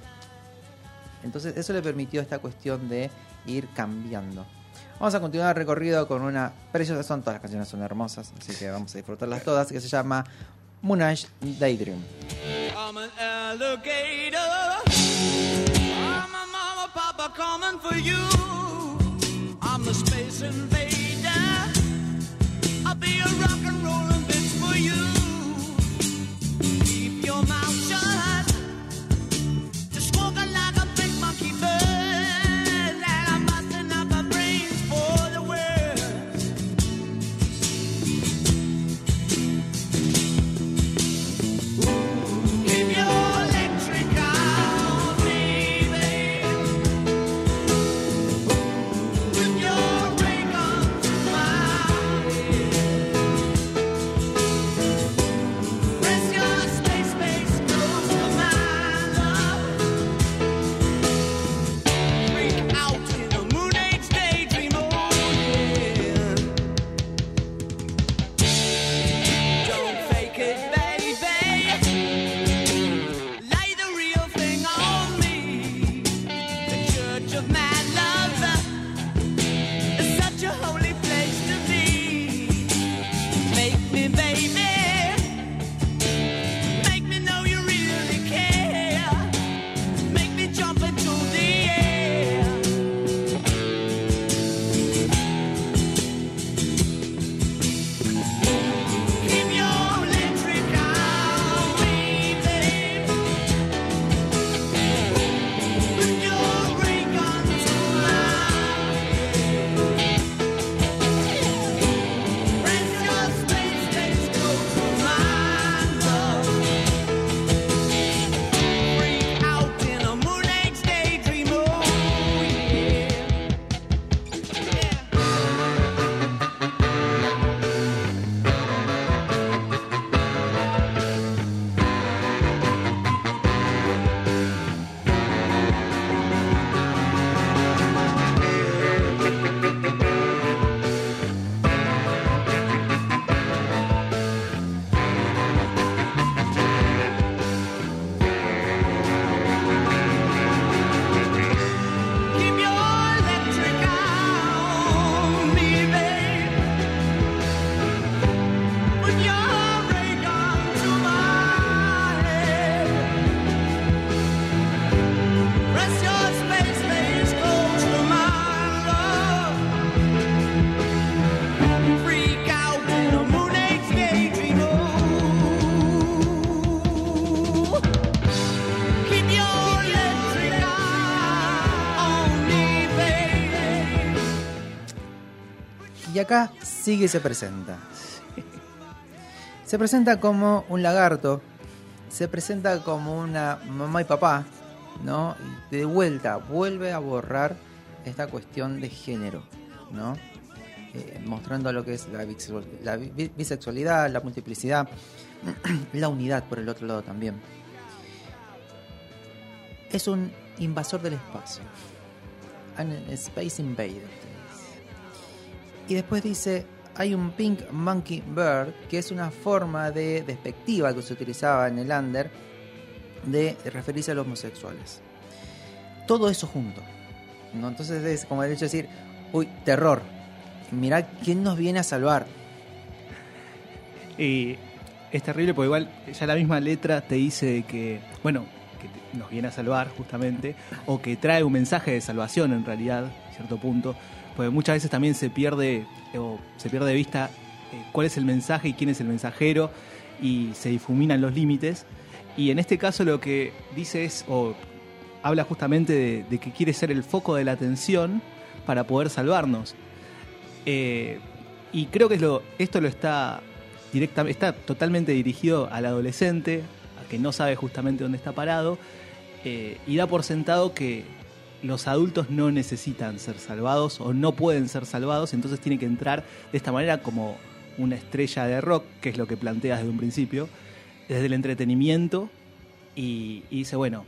Entonces eso le permitió esta cuestión de ir cambiando. Vamos a continuar el recorrido con una preciosa, son todas las canciones son hermosas, así que vamos a disfrutarlas todas, que se llama Moonage Daydream. I'm an alligator. I'm a mama, papa coming for you. I'm the space invader. I'll be a rock and for you. Keep your mouth shut. Sigue y se presenta. Se presenta como un lagarto, se presenta como una mamá y papá, ¿no? De vuelta, vuelve a borrar esta cuestión de género, ¿no? Eh, mostrando lo que es la, bisexual- la bi- bisexualidad, la multiplicidad, la unidad por el otro lado también. Es un invasor del espacio. An Space Invader. Y después dice, hay un Pink Monkey Bird, que es una forma de despectiva que se utilizaba en el under de referirse a los homosexuales. Todo eso junto. ¿no? Entonces es como el hecho de decir, uy, terror. Mirá quién nos viene a salvar. Y es terrible porque igual ya la misma letra te dice que, bueno, que nos viene a salvar justamente, o que trae un mensaje de salvación en realidad, a cierto punto, porque muchas veces también se pierde, o se pierde de vista eh, cuál es el mensaje y quién es el mensajero, y se difuminan los límites. Y en este caso lo que dice es, o habla justamente de, que quiere ser el foco de la atención para poder salvarnos. Eh, y creo que esto lo está directamente, está totalmente dirigido al adolescente, a que no sabe justamente dónde está parado, eh, y da por sentado que los adultos no necesitan ser salvados o no pueden ser salvados, entonces tiene que entrar de esta manera como una estrella de rock, que es lo que planteas desde un principio, desde el entretenimiento, y, y dice, bueno,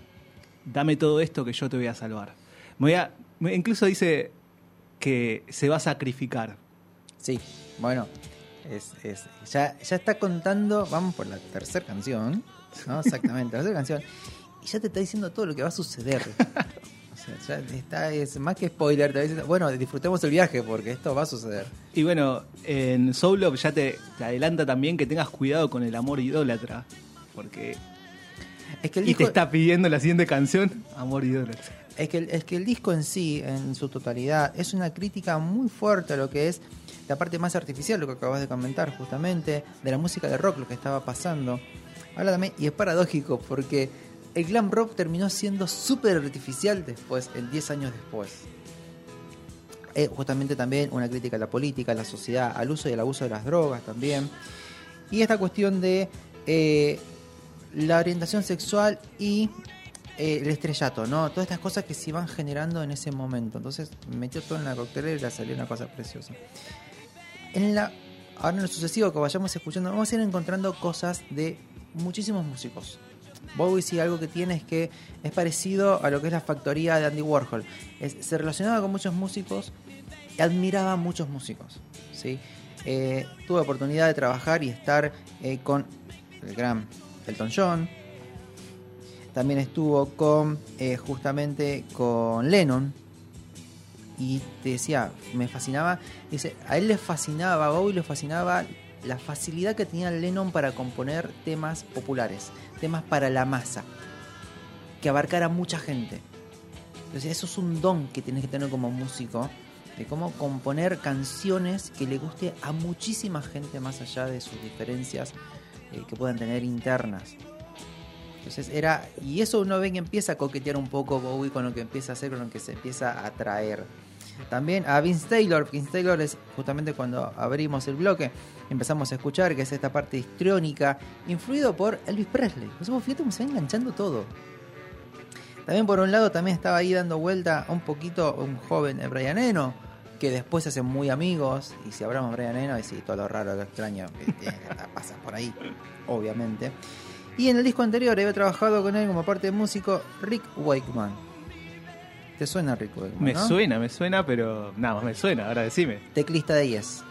dame todo esto que yo te voy a salvar. Me voy a- me- incluso dice que se va a sacrificar. Sí, bueno, es, es- ya, ya está contando, vamos por la tercera canción, ¿no? Exactamente, la tercera canción, y ya te está diciendo todo lo que va a suceder. O sea, ya está, es más que spoiler, te bueno, disfrutemos el viaje porque esto va a suceder. Y bueno, en Soul Love ya te, te adelanta también que tengas cuidado con el amor idólatra. Porque. Es que el y te está pidiendo la siguiente canción, Amor idólatra. Es que, el- es que el disco en sí, en su totalidad, es una crítica muy fuerte a lo que es la parte más artificial, lo que acabas de comentar justamente, de la música de rock, lo que estaba pasando. Habla también, y es paradójico, porque el glam rock terminó siendo súper artificial después, en 10 años después. Es justamente también una crítica a la política, a la sociedad, al uso y al abuso de las drogas también. Y esta cuestión de eh, la orientación sexual y eh, el estrellato, ¿no? Todas estas cosas que se iban generando en ese momento. Entonces metió todo en la coctelera y salió una cosa preciosa. En la, ahora en lo sucesivo que vayamos escuchando, vamos a ir encontrando cosas de muchísimos músicos. Bowie sí algo que tiene es que es parecido a lo que es la factoría de Andy Warhol. Se relacionaba con muchos músicos y admiraba a muchos músicos. ¿sí? Eh, tuve oportunidad de trabajar y estar eh, con el gran Elton John. También estuvo con eh, justamente con Lennon. Y te decía, me fascinaba. Dice, a él le fascinaba, a Bowie le fascinaba la facilidad que tenía Lennon para componer temas populares, temas para la masa, que abarcara mucha gente. Entonces, eso es un don que tienes que tener como músico, de cómo componer canciones que le guste a muchísima gente más allá de sus diferencias eh, que puedan tener internas. Entonces era, y eso uno ve que empieza a coquetear un poco Bowie con lo que empieza a hacer, con lo que se empieza a atraer. También a Vince Taylor, Vince Taylor es justamente cuando abrimos el bloque, empezamos a escuchar que es esta parte histriónica, influido por Elvis Presley. Vos fíjate cómo se va enganchando todo. También por un lado también estaba ahí dando vuelta un poquito un joven eh, Brian Eno, que después se hacen muy amigos, y si hablamos Brian Eno, y sí, todo lo raro, lo extraño que pasa por ahí, obviamente. Y en el disco anterior había trabajado con él como parte de músico Rick Wakeman. ¿Te suena Wakeman? Me no? suena, me suena, pero nada más me suena, ahora decime. Teclista de Yes.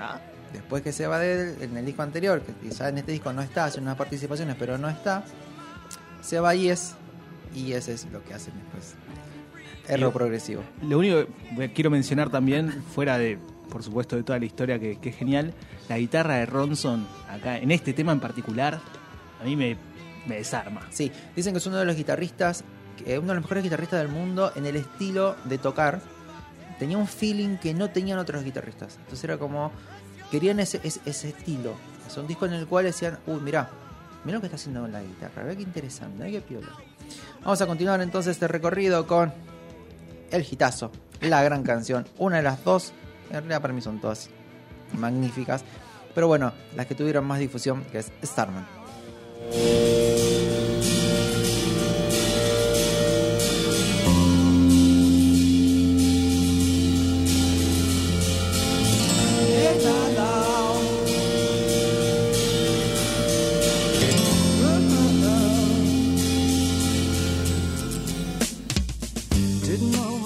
Ah, Después que se va de él, en el disco anterior, que ya en este disco no está, hace unas participaciones, pero no está, se va a Yes y ese es lo que hacen después. Error progresivo. Lo único que quiero mencionar también, fuera de, por supuesto, de toda la historia que, que es genial, la guitarra de Ronson, acá, en este tema en particular, a mí me, me desarma. Sí, dicen que es uno de los guitarristas, eh, uno de los mejores guitarristas del mundo en el estilo de tocar. Tenía un feeling que no tenían otros guitarristas. Entonces era como, querían ese, ese, ese estilo. Es un disco en el cual decían, uy, mirá, mirá lo que está haciendo con la guitarra, ve qué interesante, qué piola. Vamos a continuar entonces este recorrido con El Gitazo, la gran canción, una de las dos, en realidad para mí son todas magníficas, pero bueno, las que tuvieron más difusión, que es Starman. Didn't know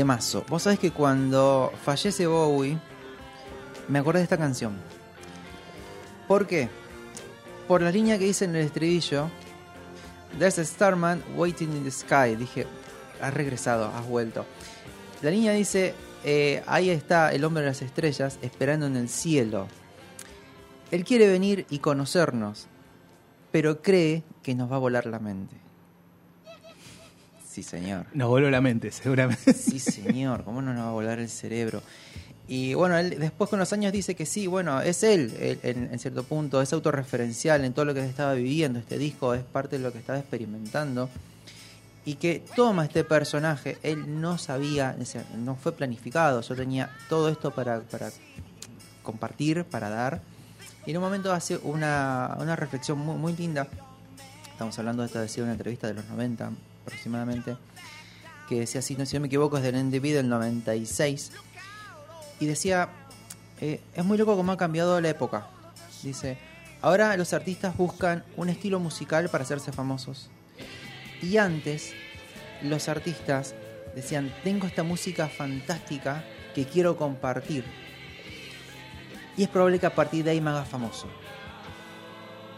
Temazo. Vos sabés que cuando fallece Bowie, me acordé de esta canción. ¿Por qué? Por la línea que dice en el estribillo, There's a Starman waiting in the sky. Dije, has regresado, has vuelto. La línea dice, eh, ahí está el hombre de las estrellas esperando en el cielo. Él quiere venir y conocernos, pero cree que nos va a volar la mente. Sí, señor. Nos voló la mente, seguramente. Sí, señor, ¿cómo no nos va a volar el cerebro? Y bueno, él después con los años dice que sí, bueno, es él, él, en, en cierto punto, es autorreferencial en todo lo que estaba viviendo, este disco es parte de lo que estaba experimentando. Y que toma este personaje, él no sabía, no fue planificado, yo tenía todo esto para, para compartir, para dar. Y en un momento hace una, una reflexión muy, muy linda. Estamos hablando de esta, decía una entrevista de los 90 aproximadamente, que decía, si no, si no me equivoco, es del NDP del 96. Y decía, eh, es muy loco cómo ha cambiado la época. Dice, ahora los artistas buscan un estilo musical para hacerse famosos. Y antes, los artistas decían, tengo esta música fantástica que quiero compartir. Y es probable que a partir de ahí me haga famoso.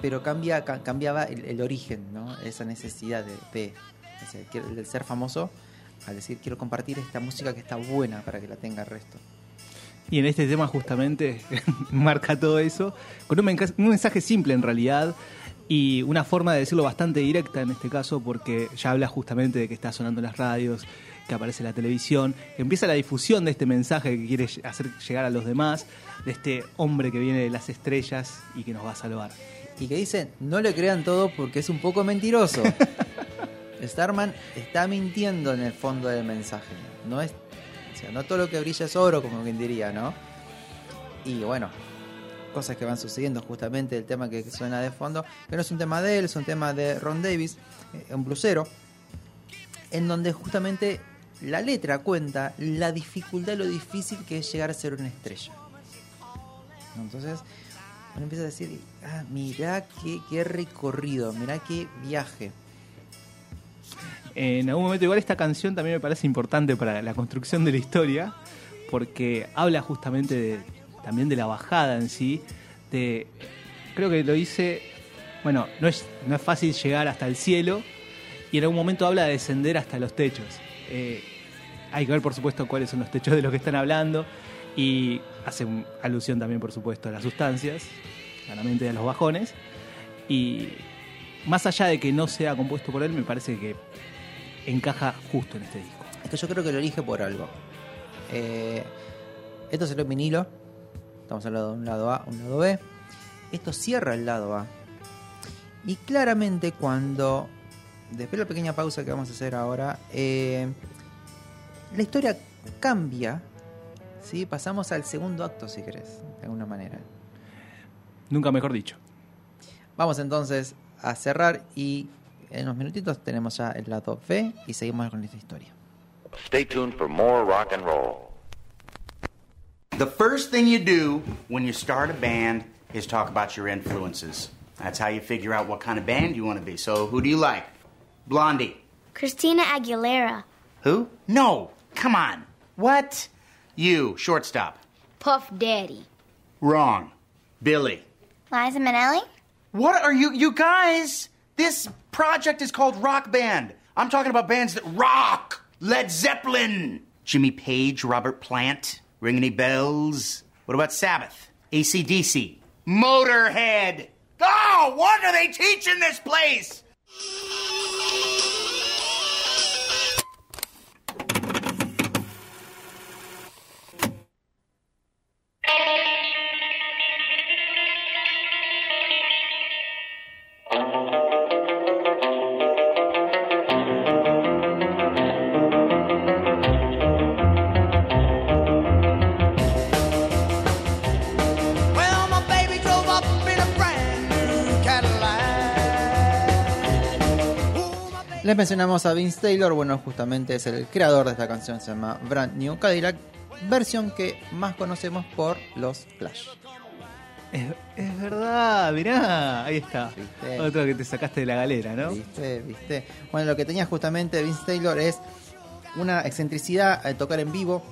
Pero cambia, ca- cambiaba el, origen, ¿no? Esa necesidad de, de ser famoso al decir quiero compartir esta música que está buena para que la tenga el resto. Y en este tema justamente marca todo eso, con un, menca- un mensaje simple en realidad y una forma de decirlo bastante directa en este caso porque ya habla justamente de que está sonando en las radios, que aparece en la televisión, que empieza la difusión de este mensaje que quiere hacer llegar a los demás, de este hombre que viene de las estrellas y que nos va a salvar. Y que dicen, no le crean todo porque es un poco mentiroso. Starman está mintiendo en el fondo del mensaje. No es sea, no todo lo que brilla es oro, como quien diría, ¿no? Y bueno, cosas que van sucediendo, justamente el tema que suena de fondo, que no es un tema de él, es un tema de Ron Davis, eh, un blusero, en donde justamente la letra cuenta la dificultad, lo difícil que es llegar a ser una estrella. Entonces, uno empieza a decir, ah, mirá qué, qué recorrido, mirá qué viaje. En algún momento, igual esta canción también me parece importante para la construcción de la historia, porque habla justamente también de la bajada en sí. De, creo que lo dice, bueno, no es, no es fácil llegar hasta el cielo, y en algún momento habla de descender hasta los techos. Eh, hay que ver, por supuesto, cuáles son los techos de los que están hablando, y hace alusión también, por supuesto, a las sustancias, claramente a los bajones, y más allá de que no sea compuesto por él, me parece que encaja justo en este disco. Es que yo creo que lo elige por algo. Eh, esto salió en vinilo. Estamos hablando de un lado A, un lado B. Esto cierra el lado A. Y claramente cuando, después de la pequeña pausa que vamos a hacer ahora, eh, la historia cambia. ¿sí? Pasamos al segundo acto, si querés, de alguna manera. Nunca mejor dicho. Vamos entonces a cerrar y en unos minutitos tenemos ya el lado B y seguimos con esta historia. Stay tuned for more rock and roll. The first thing you do when you start a band is talk about your influences. That's how you figure out what kind of band you want to be. So, who do you like? Blondie. Christina Aguilera. Who? No. Come on. What? You, shortstop. Puff Daddy. Wrong. Billy. Liza Minnelli? What are you, you guys? This project is called Rock Band. I'm talking about bands that rock. Led Zeppelin. Jimmy Page, Robert Plant. Ring any bells? What about Sabbath? ACDC. Motorhead. Oh, what are they teaching this place? Mencionamos a Vince Taylor, bueno, justamente es el creador de esta canción, se llama Brand New Cadillac, versión que más conocemos por los Clash. Es, es verdad, mirá, ahí está. ¿Viste? Otro que te sacaste de la galera, ¿no? ¿Viste? ¿Viste? Bueno, lo que tenía justamente Vince Taylor es una excentricidad al tocar en vivo,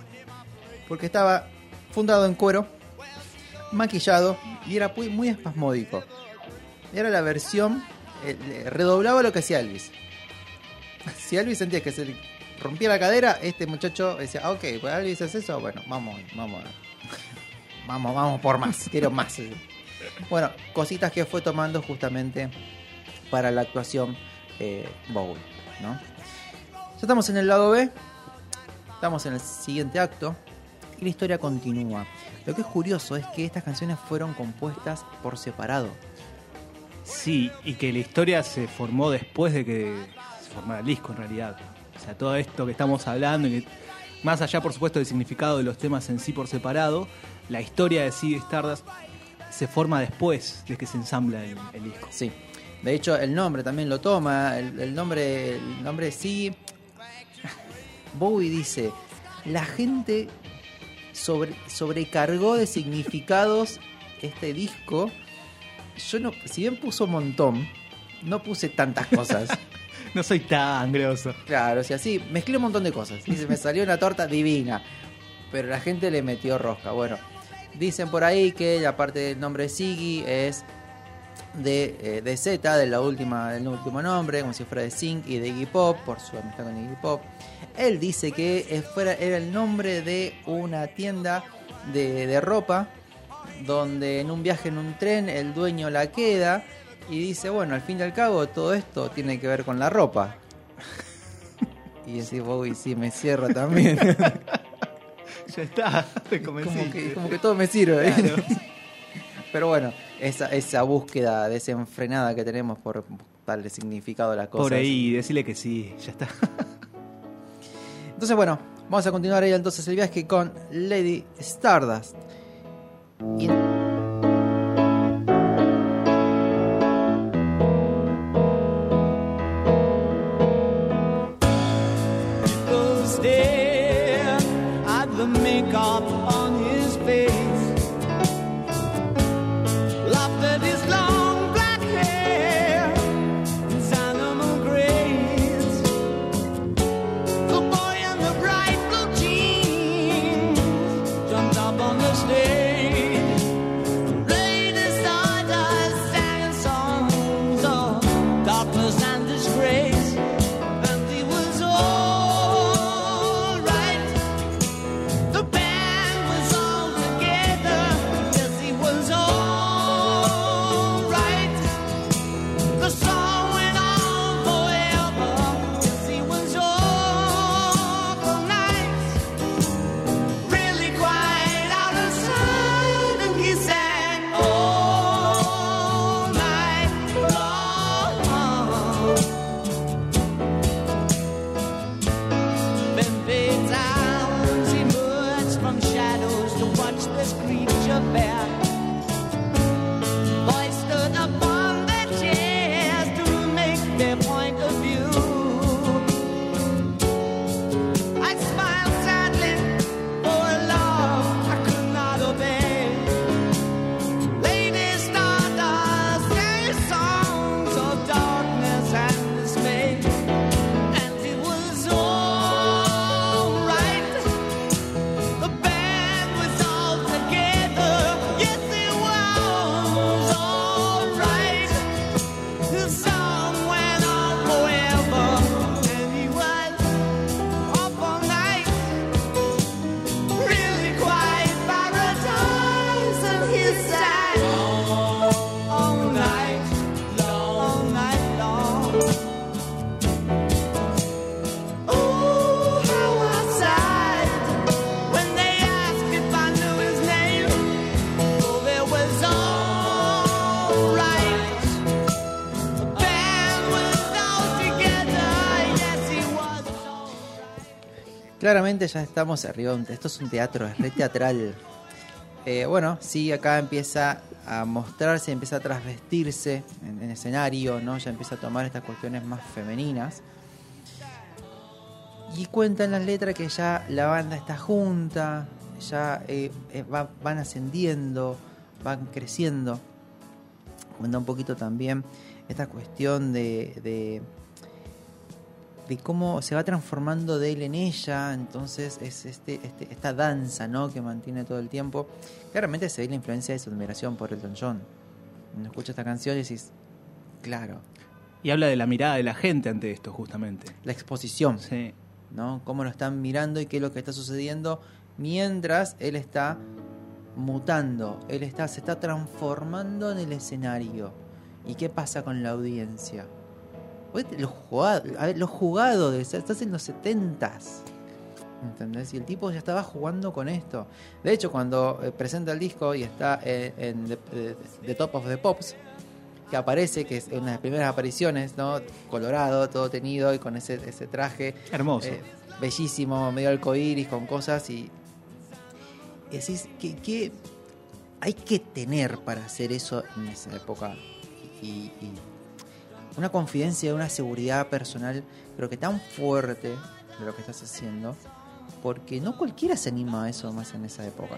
porque estaba fundado en cuero, maquillado y era muy, muy espasmódico. Era la versión, eh, redoblaba lo que hacía Elvis. Si Elvis sentía que se le rompía la cadera, este muchacho decía, ok, pues Elvis hace eso, bueno, vamos, vamos, vamos, vamos por más, quiero más. Bueno, cositas que fue tomando justamente para la actuación eh, ¿no? Ya estamos en el lado B, estamos en el siguiente acto y la historia continúa. Lo que es curioso es que estas canciones fueron compuestas por separado. Sí, y que la historia se formó después de que se formara el disco en realidad. O sea, todo esto que estamos hablando, y que, más allá por supuesto del significado de los temas en sí por separado, la historia de Ziggy Stardust se forma después de que se ensambla el, el disco. Sí. De hecho, el nombre también lo toma. El, el nombre, el nombre de Siggy. Bowie dice: La gente sobre, sobrecargó de significados este disco. Yo no, si bien puso un montón, no puse tantas cosas. No soy tan groso. Claro, o sea, sí, mezclé un montón de cosas. Dice, me salió una torta divina. Pero la gente le metió rosca. Bueno, dicen por ahí que la parte del nombre Siggy es de, eh, de Z, de la última, del último nombre, como si fuera de Zinc y de Iggy Pop, por su amistad con Iggy Pop. Él dice que eh, fuera, era el nombre de una tienda de, de ropa, donde en un viaje en un tren el dueño la queda y dice, bueno, al fin y al cabo todo esto tiene que ver con la ropa. Y decís, Bowie, sí, me cierra también. Ya está, te como, convencí. que, como que todo me sirve. Claro. Pero bueno, esa, esa búsqueda desenfrenada que tenemos por darle significado a las cosas. Por ahí, decirle que sí, ya está. Entonces, bueno, Vamos a continuar ahí entonces el viaje con Lady Stardust. Y- Claramente ya estamos arriba. Esto es un teatro, es re teatral. Eh, bueno, sí, acá empieza a mostrarse, empieza a trasvestirse en, en escenario, ¿no? Ya empieza a tomar estas cuestiones más femeninas. Y cuenta en las letras que ya la banda está junta, ya eh, eh, va- van ascendiendo, van creciendo. Cuenta un poquito también esta cuestión de, de cómo se va transformando de él en ella. Entonces es este, este- esta danza ¿no? que mantiene todo el tiempo. Claramente se ve la influencia de su admiración por Elton John. Cuando escuchas esta canción y decís, claro, Y habla de la mirada de la gente ante esto, justamente. la exposición. Sí. ¿no? Cómo lo están mirando y qué es lo que está sucediendo mientras él está mutando, él está, se está transformando en el escenario. ¿Y qué pasa con la audiencia? Lo jugado, a ver, lo jugado de ser, estás en los 70s. ¿Entendés? Y el tipo ya estaba jugando con esto. De hecho, cuando eh, presenta el disco y está eh, en the, eh, The Top of the Pops, que aparece, que es una de las primeras apariciones, ¿no? Colorado, todo tenido y con ese, ese traje. Hermoso. eh, bellísimo, medio arcoíris, con cosas y. y decís, ¿qué, qué hay que tener para hacer eso en esa época? Y, y una confidencia, una seguridad personal, creo que tan fuerte de lo que estás haciendo, porque no cualquiera se anima a eso más en esa época.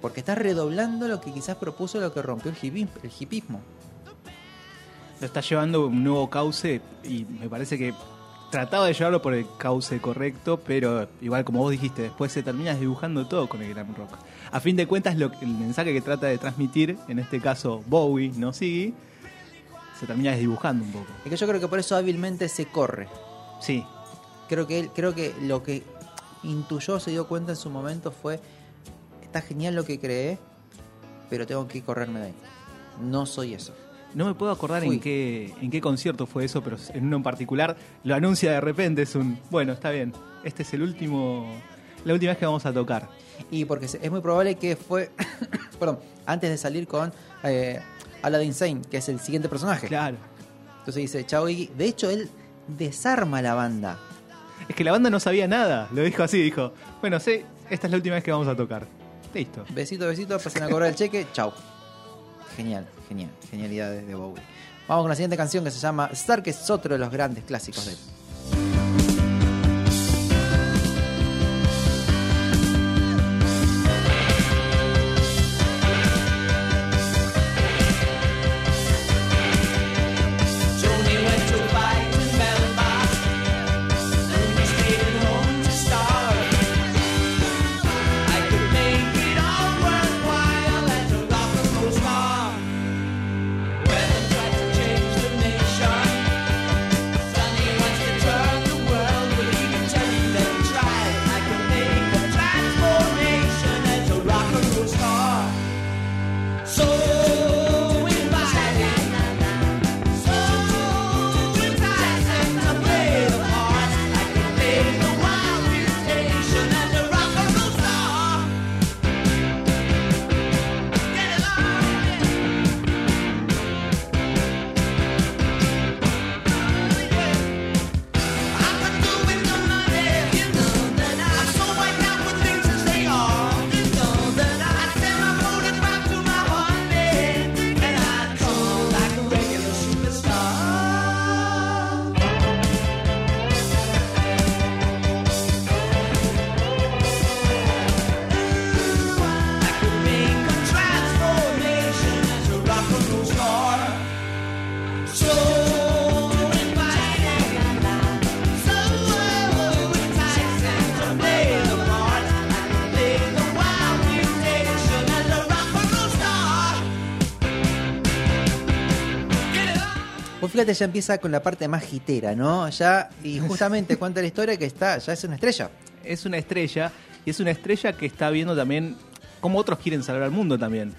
Porque estás redoblando lo que quizás propuso lo que rompió el, hipismo. Lo está llevando un nuevo cauce y me parece que trataba de llevarlo por el cauce correcto, pero igual como vos dijiste, después se termina dibujando todo con el glam rock. A fin de cuentas, lo, el mensaje que trata de transmitir, en este caso Bowie, no Siggy, se termina desdibujando un poco. Es que yo creo que por eso hábilmente se corre. Sí, Creo que él, creo que lo que intuyó, se dio cuenta en su momento fue está genial lo que creé, pero tengo que correrme de ahí. No soy eso. no me puedo acordar Fui. en qué, en qué concierto fue eso, pero en uno en particular lo anuncia de repente, es un, bueno, está bien, este es el último, la última vez que vamos a tocar. Y porque es muy probable que fue, perdón, antes de salir con eh, Aladdin Sane, que es el siguiente personaje. Claro. Entonces dice, chao Iggy. De hecho, él desarma la banda. Es que la banda no sabía nada. Lo dijo así, dijo, bueno, sí, esta es la última vez que vamos a tocar. Listo. Besito, besito, pasen a cobrar el cheque, chau. Genial, genial, genialidad de, de Bowie. Vamos con la siguiente canción que se llama Star, que es otro de los grandes clásicos de él. Fíjate, ya empieza con la parte más gitera, ¿no? Ya, y justamente cuenta la historia que está, ya es una estrella. Es una estrella y es una estrella que está viendo también cómo otros quieren salvar al mundo también.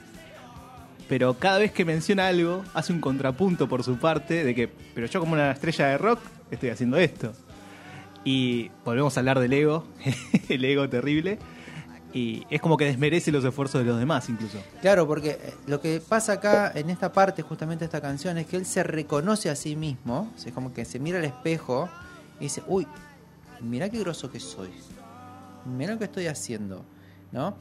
Pero cada vez que menciona algo, hace un contrapunto por su parte de que, pero yo como una estrella de rock estoy haciendo esto. Y volvemos a hablar del ego, el ego terrible. Y es como que desmerece los esfuerzos de los demás incluso. Claro, porque eh, lo que pasa acá en esta parte, justamente de esta canción, es que él se reconoce a sí mismo, es como que se mira al espejo y dice, uy, mira qué groso que soy, mira lo que estoy haciendo, ¿no?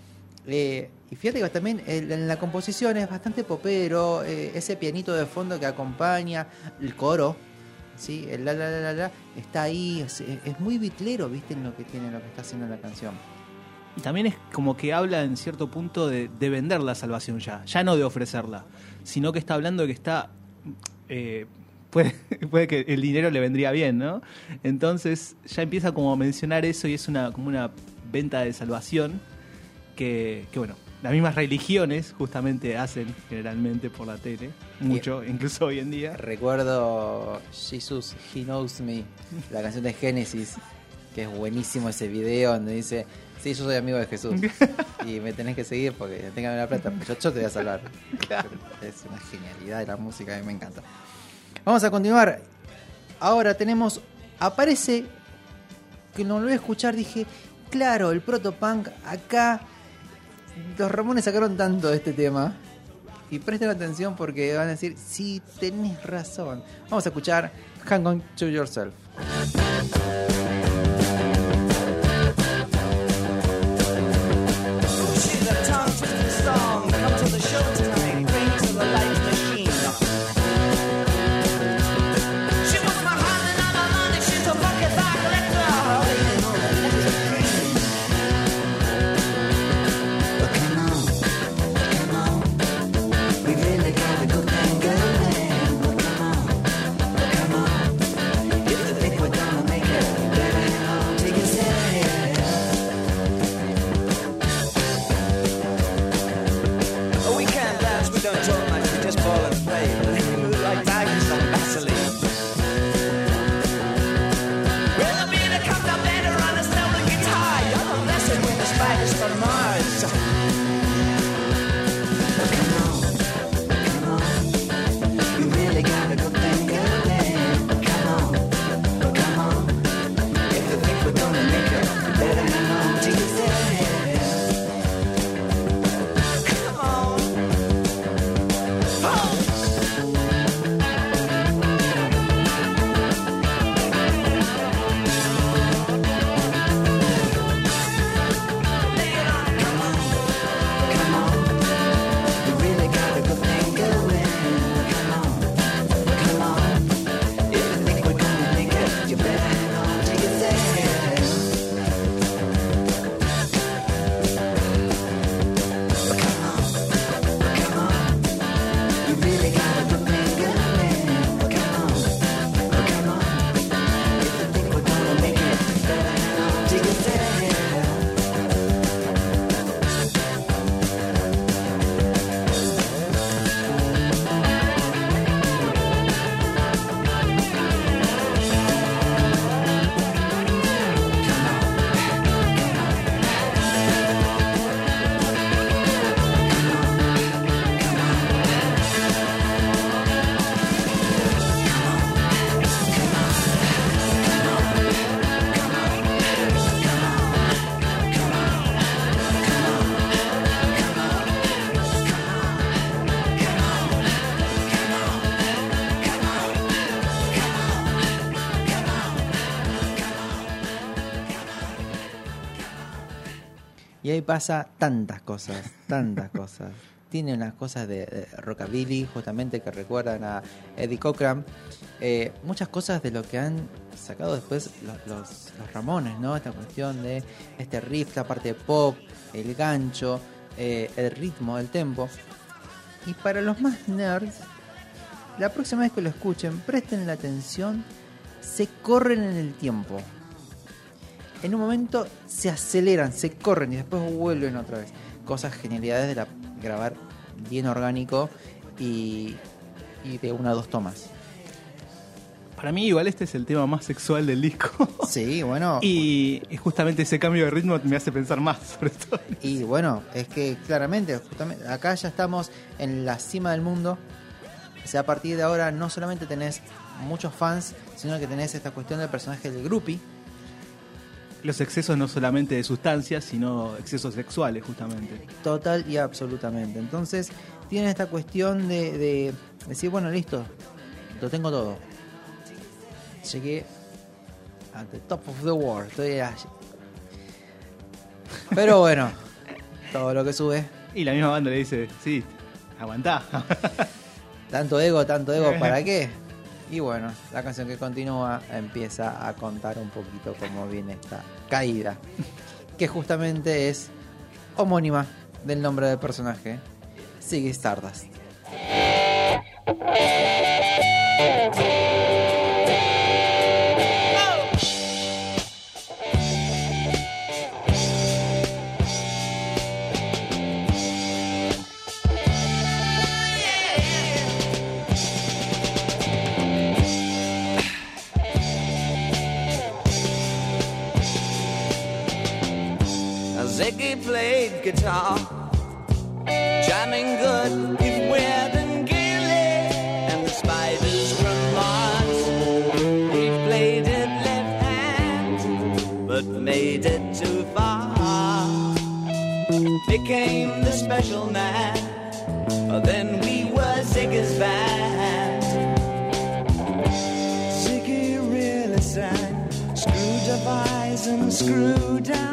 Eh, y fíjate que también en la composición es bastante popero, eh, ese pianito de fondo que acompaña, el coro, ¿sí? el la la la la, está ahí, es, muy bitlero, ¿viste? Lo que tiene, lo que está haciendo la canción. Y también es como que habla en cierto punto de, de vender la salvación ya, ya no de ofrecerla, sino que está hablando de que está... eh, puede, puede que el dinero le vendría bien, ¿no? Entonces ya empieza como a mencionar eso y es una como una venta de salvación que, que bueno, las mismas religiones justamente hacen generalmente por la tele, mucho, incluso hoy en día. Recuerdo Jesus, He Knows Me, la canción de Génesis, que es buenísimo ese video donde dice, sí, yo soy amigo de Jesús y me tenés que seguir porque tengan la plata, pero yo te voy a salvar. Es una genialidad de la música, a mí me encanta. Vamos a continuar. Ahora tenemos, aparece, que no lo voy a escuchar, dije, claro, el protopunk acá, los Ramones sacaron tanto de este tema. Y presten atención porque van a decir, sí, tenés razón. Vamos a escuchar Hang On To Yourself. Pasa tantas cosas, tantas cosas. Tiene unas cosas de, rockabilly, justamente que recuerdan a Eddie Cochran. Eh, muchas cosas de lo que han sacado después los Ramones, ¿no? Esta cuestión de este riff, la parte de pop, el gancho, eh, el ritmo, el tempo. Y para los más nerds, la próxima vez que lo escuchen, presten la atención, se corren en el tiempo. En un momento se aceleran, se corren y después vuelven otra vez. Cosas genialidades de la, grabar bien orgánico y, y de una o dos tomas. Para mí igual este es el tema más sexual del disco. Sí, bueno. Y justamente ese cambio de ritmo me hace pensar más sobre esto. Y bueno, es que claramente, justamente, acá ya estamos en la cima del mundo. O sea, a partir de ahora no solamente tenés muchos fans, sino que tenés esta cuestión del personaje del groupie. Los excesos no solamente de sustancias, sino excesos sexuales justamente. Total y absolutamente. Entonces, tienen esta cuestión de, de decir, bueno, listo, lo tengo todo. Llegué the top of the world. Estoy allí. Pero bueno, todo lo que sube. Y la misma banda le dice, sí, aguantá. Tanto ego, tanto ego, ¿para qué? Y bueno, la canción que continúa empieza a contar un poquito cómo viene esta caída, que justamente es homónima del nombre del personaje, Ziggy Stardust. Guitar, jamming good with Weird and Gilly and the Spiders from Mars. He played it left hand, but made it too far. Became the special man, then we were Ziggy's band. Ziggy really sang, screwed up eyes and screwed down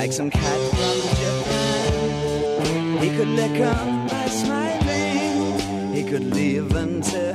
like some cat from Japan. He could lick 'em by smiling, he could leave them to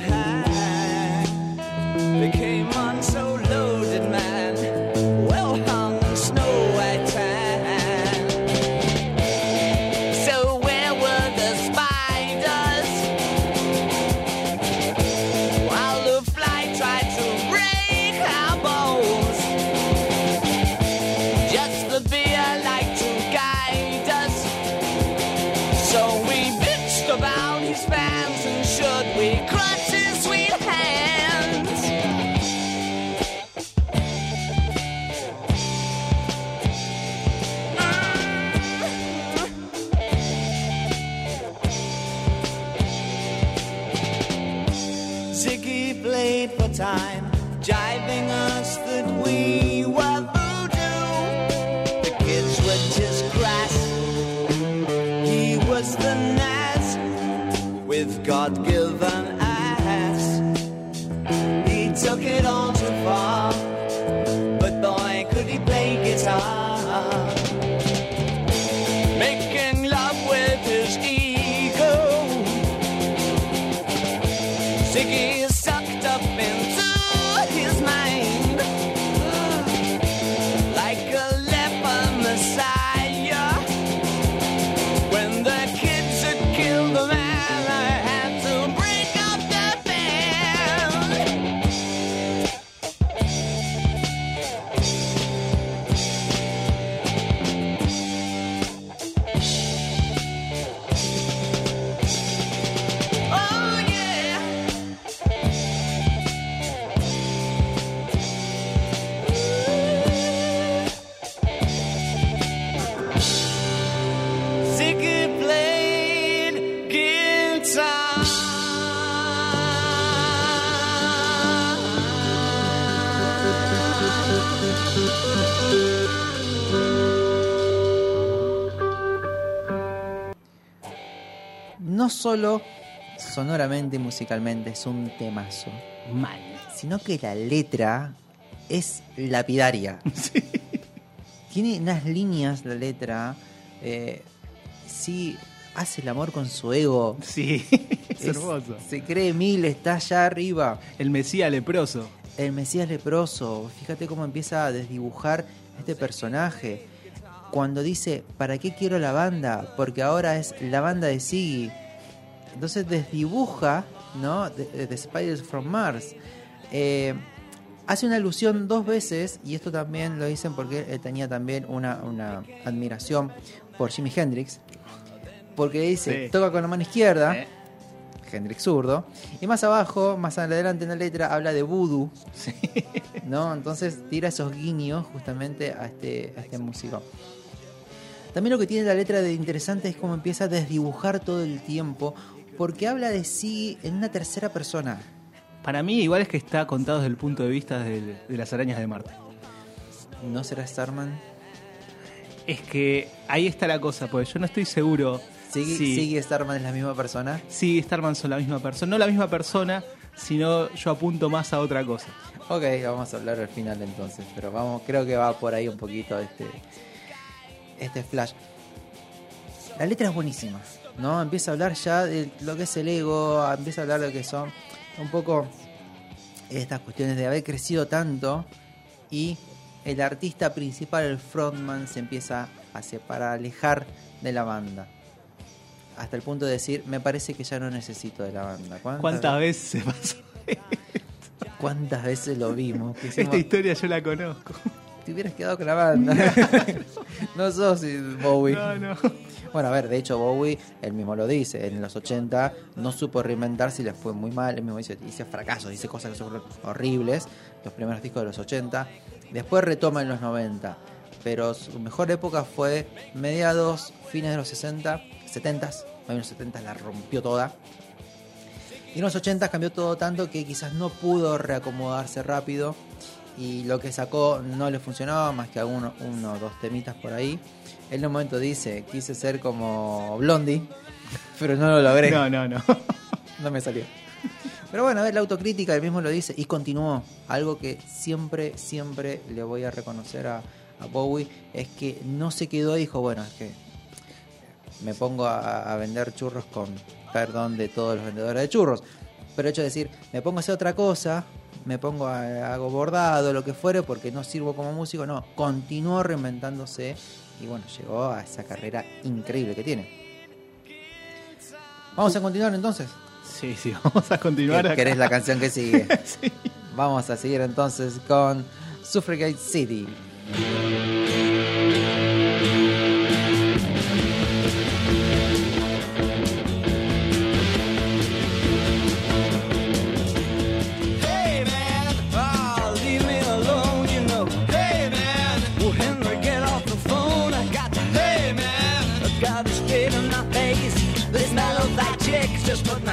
sonoramente y musicalmente es un temazo, Mal. sino que la letra es lapidaria. Tiene unas líneas la letra. Eh, sí, hace el amor con su ego. Sí, es, hermoso. Se cree mil, está allá arriba. El Mesías leproso. El Mesías leproso. Fíjate cómo empieza a desdibujar este personaje. Cuando dice, ¿para qué quiero la banda? Porque ahora es la banda de Siggy. Entonces desdibuja, ¿no? The, The Spiders from Mars. Eh, hace una alusión dos veces, y esto también lo dicen porque él tenía también una, una admiración por Jimi Hendrix. Porque dice, Sí. toca con la mano izquierda, Eh. Hendrix zurdo. Y más abajo, más adelante en la letra, habla de voodoo. ¿no? Entonces tira esos guiños justamente a este, a este músico. También lo que tiene la letra de interesante es cómo empieza a desdibujar todo el tiempo, porque habla de sí en una tercera persona. Para mí, igual es que está contado desde el punto de vista de, las arañas de Marte. ¿No será Starman? Es que ahí está la cosa, porque yo no estoy seguro ¿Sigue, si ¿Sigue Starman es la misma persona? si Starman son la misma persona. No la misma persona, sino yo apunto más a otra cosa. Ok, vamos a hablar al final entonces, pero vamos, creo que va por ahí un poquito este, este flash. La letra es buenísima, ¿no? Empieza a hablar ya de lo que es el ego, empieza a hablar de lo que son un poco estas cuestiones de haber crecido tanto y el artista principal, el frontman, se empieza a separar, a alejar de la banda. Hasta el punto de decir, me parece que ya no necesito de la banda. ¿Cuántas veces se pasó? ¿Cuántas veces lo vimos? Hicimos- Esta historia yo la conozco. te hubieras quedado con la banda. no sos Bowie. No, no. Bueno, a ver, de hecho Bowie, él mismo lo dice, en los 80 no supo reinventarse y le fue muy mal, él mismo dice, dice fracasos, dice cosas que son horribles, los primeros discos de los 80, después retoma en los 90, pero su mejor época fue mediados, fines de los 60, 70, en los 70 la rompió toda. Y en los 80 cambió todo tanto que quizás no pudo reacomodarse rápido y lo que sacó no le funcionaba más que alguno, uno o dos temitas por ahí. Él en un momento dice, quise ser como Blondie, pero no lo logré. No, no, no. No me salió. Pero bueno, a ver, la autocrítica, él mismo lo dice, y continuó. Algo que siempre, siempre le voy a reconocer a, a Bowie, es que no se quedó y dijo, bueno, es que me pongo a, a vender churros con perdón de todos los vendedores de churros. Pero hecho de decir, me pongo a hacer otra cosa, me pongo a hago bordado, lo que fuere, porque no sirvo como músico, no, continuó reinventándose y bueno, llegó a esa carrera increíble que tiene. Vamos a continuar entonces. Sí, sí, vamos a continuar. ¿Qué- acá. ¿Querés la canción que sigue? Vamos a seguir entonces con Suffragette City.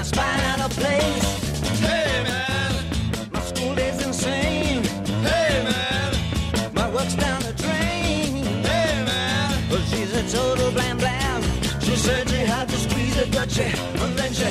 My spine out of place. Hey man, my school day's insane. Hey man, my work's down the drain. Hey man, well she's a total blam blam. She said she had to squeeze a Dutchie, and then she,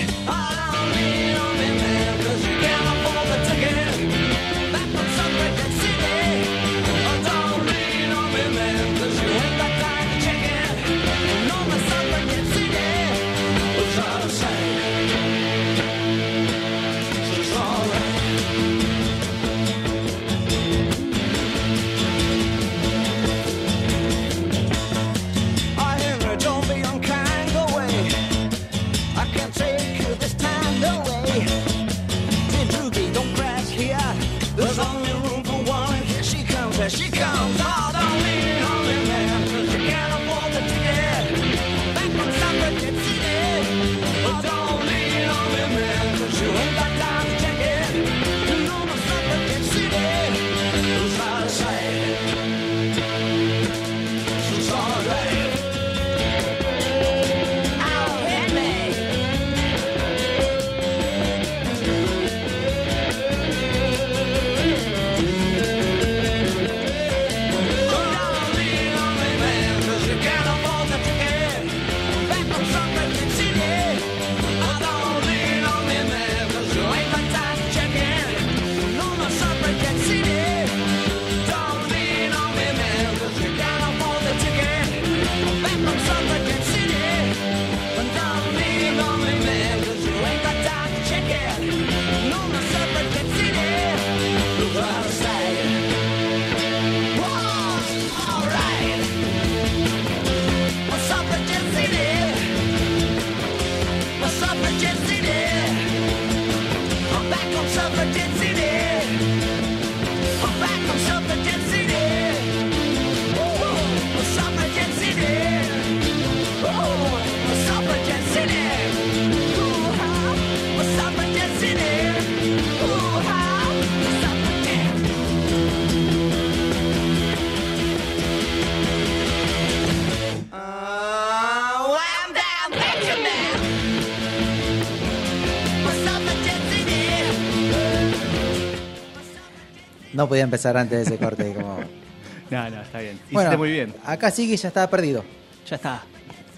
No podía empezar antes de ese corte. Como... No, no, está bien. Hiciste Bueno, muy bien. acá sí que ya estaba perdido. Ya está.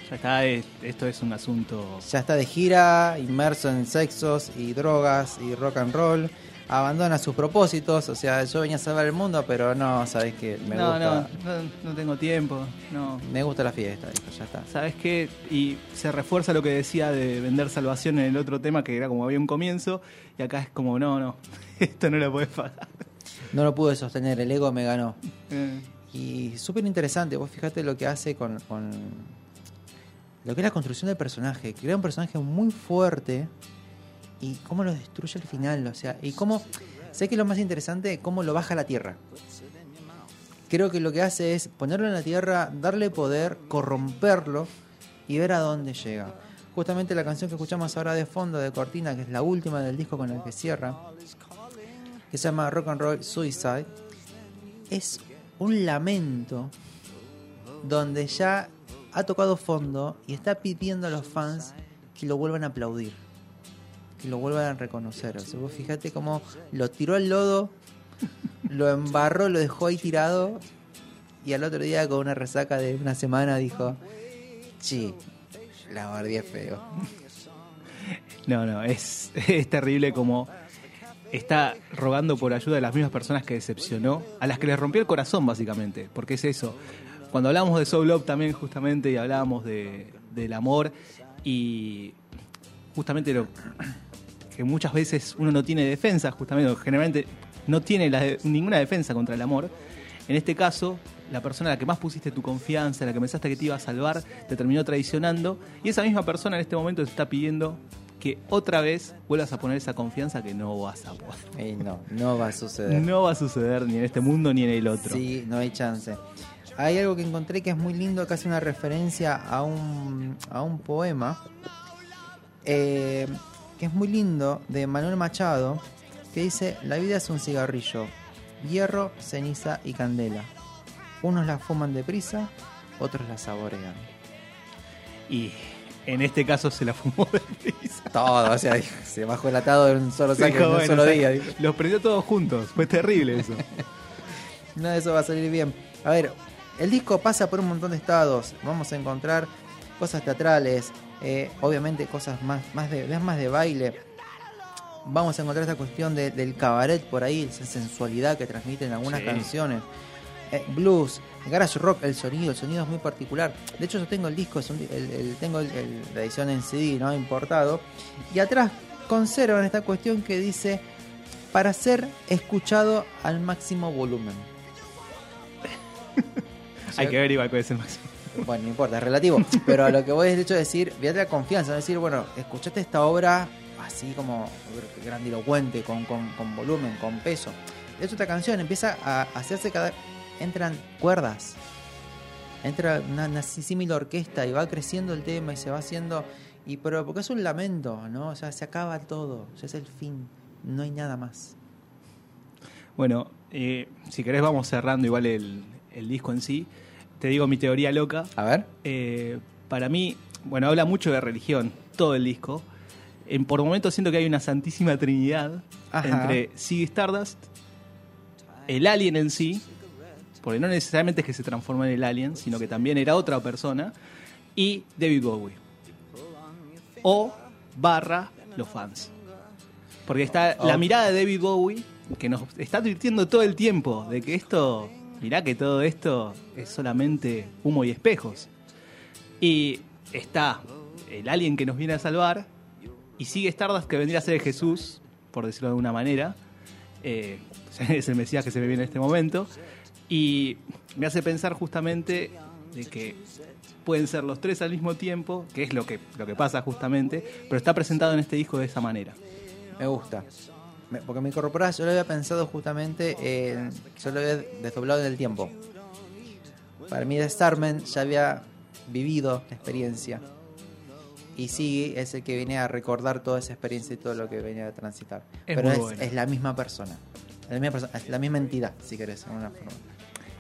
Ya está. Esto es un asunto. Ya está de gira, inmerso en sexos y drogas y rock and roll. Abandona sus propósitos. O sea, yo venía a salvar el mundo, pero no, sabes que me no, gusta. no, no, no tengo tiempo. No. Me gusta la fiesta, dijo, ya está. ¿Sabes qué? Y se refuerza lo que decía de vender salvación en el otro tema, que era como había un comienzo, y acá es como, no, no, esto no lo puedes pagar. No lo pude sostener, el ego me ganó. Eh, Y súper interesante, vos fíjate lo que hace con, con lo que es la construcción del personaje. Crea un personaje muy fuerte y cómo lo destruye al final. O sea, y cómo, sé que lo más interesante, cómo lo baja a la tierra. Creo que lo que hace es ponerlo en la tierra, darle poder, corromperlo y ver a dónde llega. Justamente la canción que escuchamos ahora de fondo de Cortina, que es la última del disco con el que cierra, que se llama Rock and Roll Suicide, es un lamento donde ya ha tocado fondo y está pidiendo a los fans que lo vuelvan a aplaudir, que lo vuelvan a reconocer. O sea, vos fíjate cómo lo tiró al lodo, lo embarró, lo dejó ahí tirado y al otro día con una resaca de una semana dijo, sí, la bardié feo. No, no, es terrible como está rogando por ayuda de las mismas personas que decepcionó, a las que les rompió el corazón básicamente, porque es eso. Cuando hablamos de Soul Love también justamente y hablábamos de, del amor y justamente lo que muchas veces uno no tiene defensa, justamente, generalmente no tiene ninguna defensa contra el amor. En este caso, la persona a la que más pusiste tu confianza, a la que pensaste que te iba a salvar, te terminó traicionando. Y esa misma persona en este momento te está pidiendo que otra vez vuelvas a poner esa confianza que no vas a poder. No, no va a suceder. No va a suceder ni en este mundo ni en el otro. Sí, no hay chance. Hay algo que encontré que es muy lindo, que hace una referencia a un, a un poema, eh, que es muy lindo, de Manuel Machado, que dice, la vida es un cigarrillo, hierro, ceniza y candela. Unos la fuman deprisa, otros la saborean. Y en este caso se la fumó de prisa. Todo, o sea, se bajó el atado en un solo saque, en un bueno, solo día. dijo. Los prendió todos juntos. Fue terrible eso. Nada de eso va a salir bien. A ver, el disco pasa por un montón de estados. Vamos a encontrar cosas teatrales, eh, obviamente cosas más, más, de, más de baile. Vamos a encontrar esta cuestión de- del cabaret por ahí, esa sensualidad que transmiten algunas Sí. canciones. Eh, blues, garage rock, el sonido, el sonido es muy particular. De hecho, yo tengo el disco, es un di- el- el- tengo el- la edición en CD, ¿no? Importado. Y atrás conservan esta cuestión que dice para ser escuchado al máximo volumen. Hay que ver igual cuál es el máximo. Bueno, no importa, es relativo. Pero a lo que voy es el hecho de decir, fíjate la confianza, de decir, bueno, escuchaste esta obra así como grandilocuente, con, con, con volumen, con peso. De hecho, esta canción empieza a hacerse cada entran cuerdas. Entra una, una símil orquesta y va creciendo el tema y se va haciendo. Y pero porque es un lamento, ¿no? O sea, se acaba todo, ya es el fin, no hay nada más. Bueno, eh, si querés vamos cerrando igual el, el disco en sí. Te digo mi teoría loca. A ver. Eh, para mí, bueno, habla mucho de religión, todo el disco. En, por momentos siento que hay una santísima trinidad Ajá. entre Ziggy Stardust, el alien en sí, porque no necesariamente es que se transforma en el alien, sino que también era otra persona, y David Bowie. O barra los fans. Porque está la mirada de David Bowie que nos está advirtiendo todo el tiempo de que esto, mirá que todo esto es solamente humo y espejos. Y está el alien que nos viene a salvar y sigue Stardust que vendría a ser Jesús, por decirlo de alguna manera. Eh, es el Mesías que se me viene en este momento. Y me hace pensar justamente de que pueden ser los tres al mismo tiempo, que es lo que, lo que pasa justamente, pero está presentado en este disco de esa manera. Me gusta. Me- Porque me incorporás, yo lo había pensado justamente, en, yo lo había desdoblado en el tiempo. Para mí, The Starman ya había vivido la experiencia. Y sí, es el que viene a recordar toda esa experiencia y todo lo que venía a transitar. Es Pero es, bueno. es la misma persona. Es la misma, persona, es la misma entidad, si querés, de alguna forma.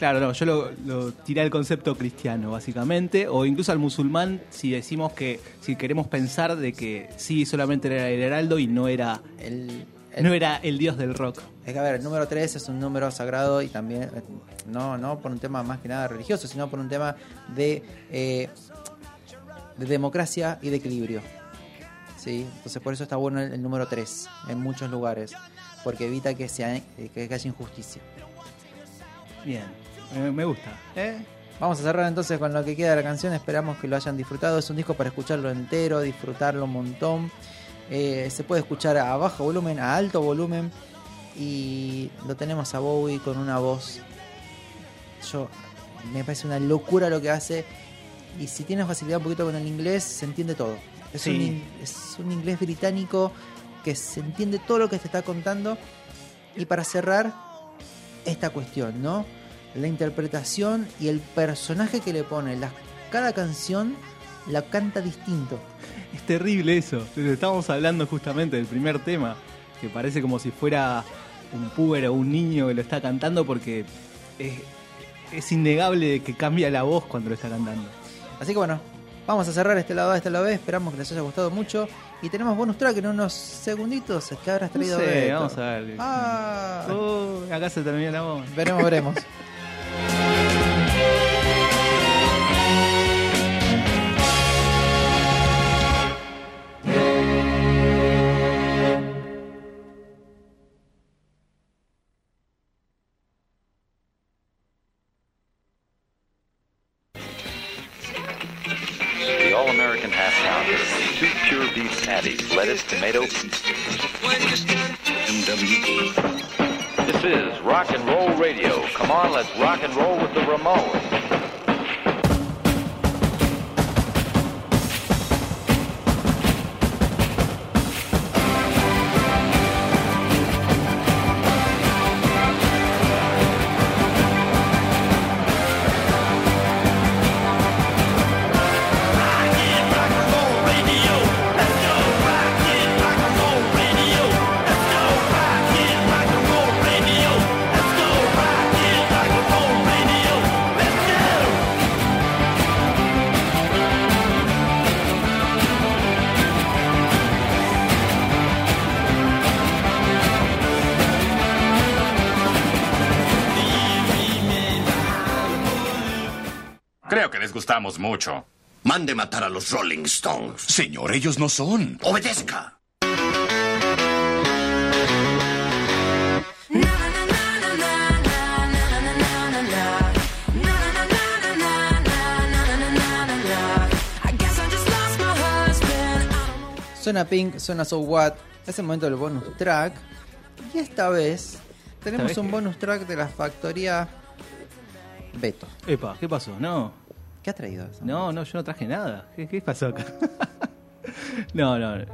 Claro, no, yo lo, lo tiré al concepto cristiano, básicamente, o incluso al musulmán, si decimos que, si queremos pensar de que sí, solamente era el heraldo y no era El, El- no era el dios del rock. Es que, a ver, el número 3 es un número sagrado y también, eh, no, no por un tema más que nada religioso, sino por un tema de, eh, de democracia y de equilibrio. ¿Sí? Entonces, por eso está bueno el, el número 3 en muchos lugares, porque evita que, sea, eh, que haya injusticia. Bien, me, me gusta. ¿eh? Vamos a cerrar entonces con lo que queda de la canción. Esperamos que lo hayan disfrutado. Es un disco para escucharlo entero, disfrutarlo un montón. Eh, se puede escuchar a bajo volumen, a alto volumen. Y lo tenemos a Bowie con una voz. Yo me parece una locura lo que hace. Y si tiene facilidad un poquito con el inglés, se entiende todo. Es, Sí. un, es un inglés británico que se entiende todo lo que te está contando. Y para cerrar, esta cuestión, ¿no? La interpretación y el personaje que le pone. Cada canción la canta distinto. Es terrible eso. Estábamos hablando justamente del primer tema, que parece como si fuera un puber o un niño que lo está cantando porque es, es innegable que cambia la voz cuando lo está cantando. Así que bueno, vamos a cerrar este lado A, este lado B. Esperamos que les haya gustado mucho. Y tenemos bonus track en unos segunditos. ¿Qué habrás No traído? sé, Beto? vamos a ver. Ah, acá se termina la voz. veremos, veremos. The Creo que les gustamos mucho. Mande matar a los Rolling Stones. Señor, ellos no son. Obedezca. Suena Pink, suena So What. Es el momento del bonus track. Y esta vez tenemos vez un bonus track de la factoría Beto. Epa, ¿qué pasó? No. ¿Qué ha traído? No, no, yo no traje nada. ¿Qué, qué pasó acá? no, no.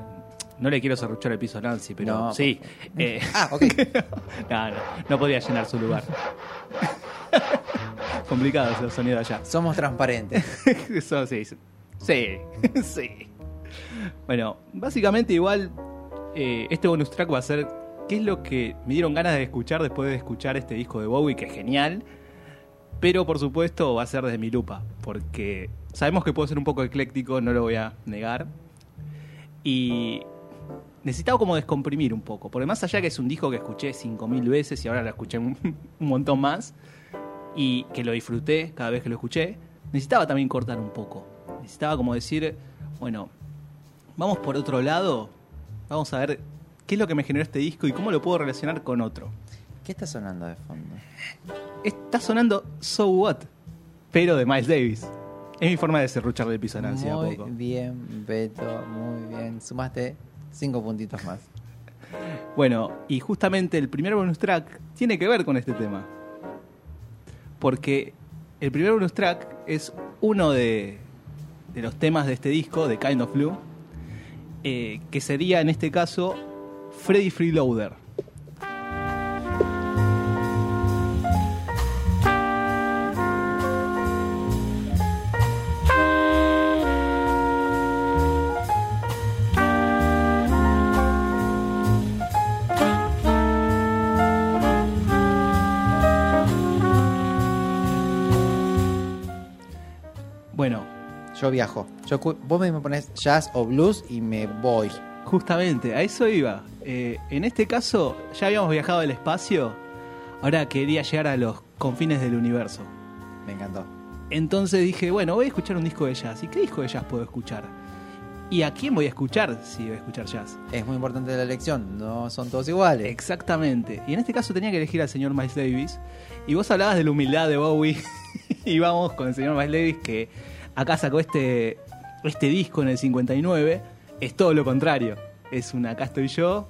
No le quiero serruchar el piso a Nancy, pero No, sí. eh, Ah, ok. no, no, no podía llenar su lugar. Complicado ese sonido allá. Somos transparentes. Eso sí. Sí, sí. sí. Bueno, básicamente igual eh, este bonus track va a ser qué es lo que me dieron ganas de escuchar después de escuchar este disco de Bowie, que es genial. Pero por supuesto va a ser desde mi lupa, porque sabemos que puedo ser un poco ecléctico, no lo voy a negar. Y necesitaba como descomprimir un poco, porque más allá que es un disco que escuché 5.000 veces y ahora lo escuché un, un montón más, y que lo disfruté cada vez que lo escuché, necesitaba también cortar un poco. Necesitaba como decir, bueno, vamos por otro lado, vamos a ver qué es lo que me generó este disco y cómo lo puedo relacionar con otro. ¿Qué está sonando de fondo? Está sonando So What, pero de Miles Davis. Es mi forma de serruchar del piso a Nancy a Muy poco. bien, Beto, muy bien. Sumaste cinco puntitos más. Bueno, y justamente el primer bonus track tiene que ver con este tema. Porque el primer bonus track es uno de, de los temas de este disco, de Kind of Blue, eh, que sería en este caso Freddy Freeloader. Yo viajo. Yo, vos me pones jazz o blues y me voy. Justamente, a eso iba. Eh, en este caso, ya habíamos viajado al espacio, ahora quería llegar a los confines del universo. Me encantó. Entonces dije, bueno, voy a escuchar un disco de jazz. ¿Y qué disco de jazz puedo escuchar? ¿Y a quién voy a escuchar si voy a escuchar jazz? Es muy importante la elección, no son todos iguales. Exactamente. Y en este caso tenía que elegir al señor Miles Davis. Y vos hablabas de la humildad de Bowie. y vamos con el señor Miles Davis que acá sacó este, este disco en el 59. Es todo lo contrario. Es un acá estoy yo.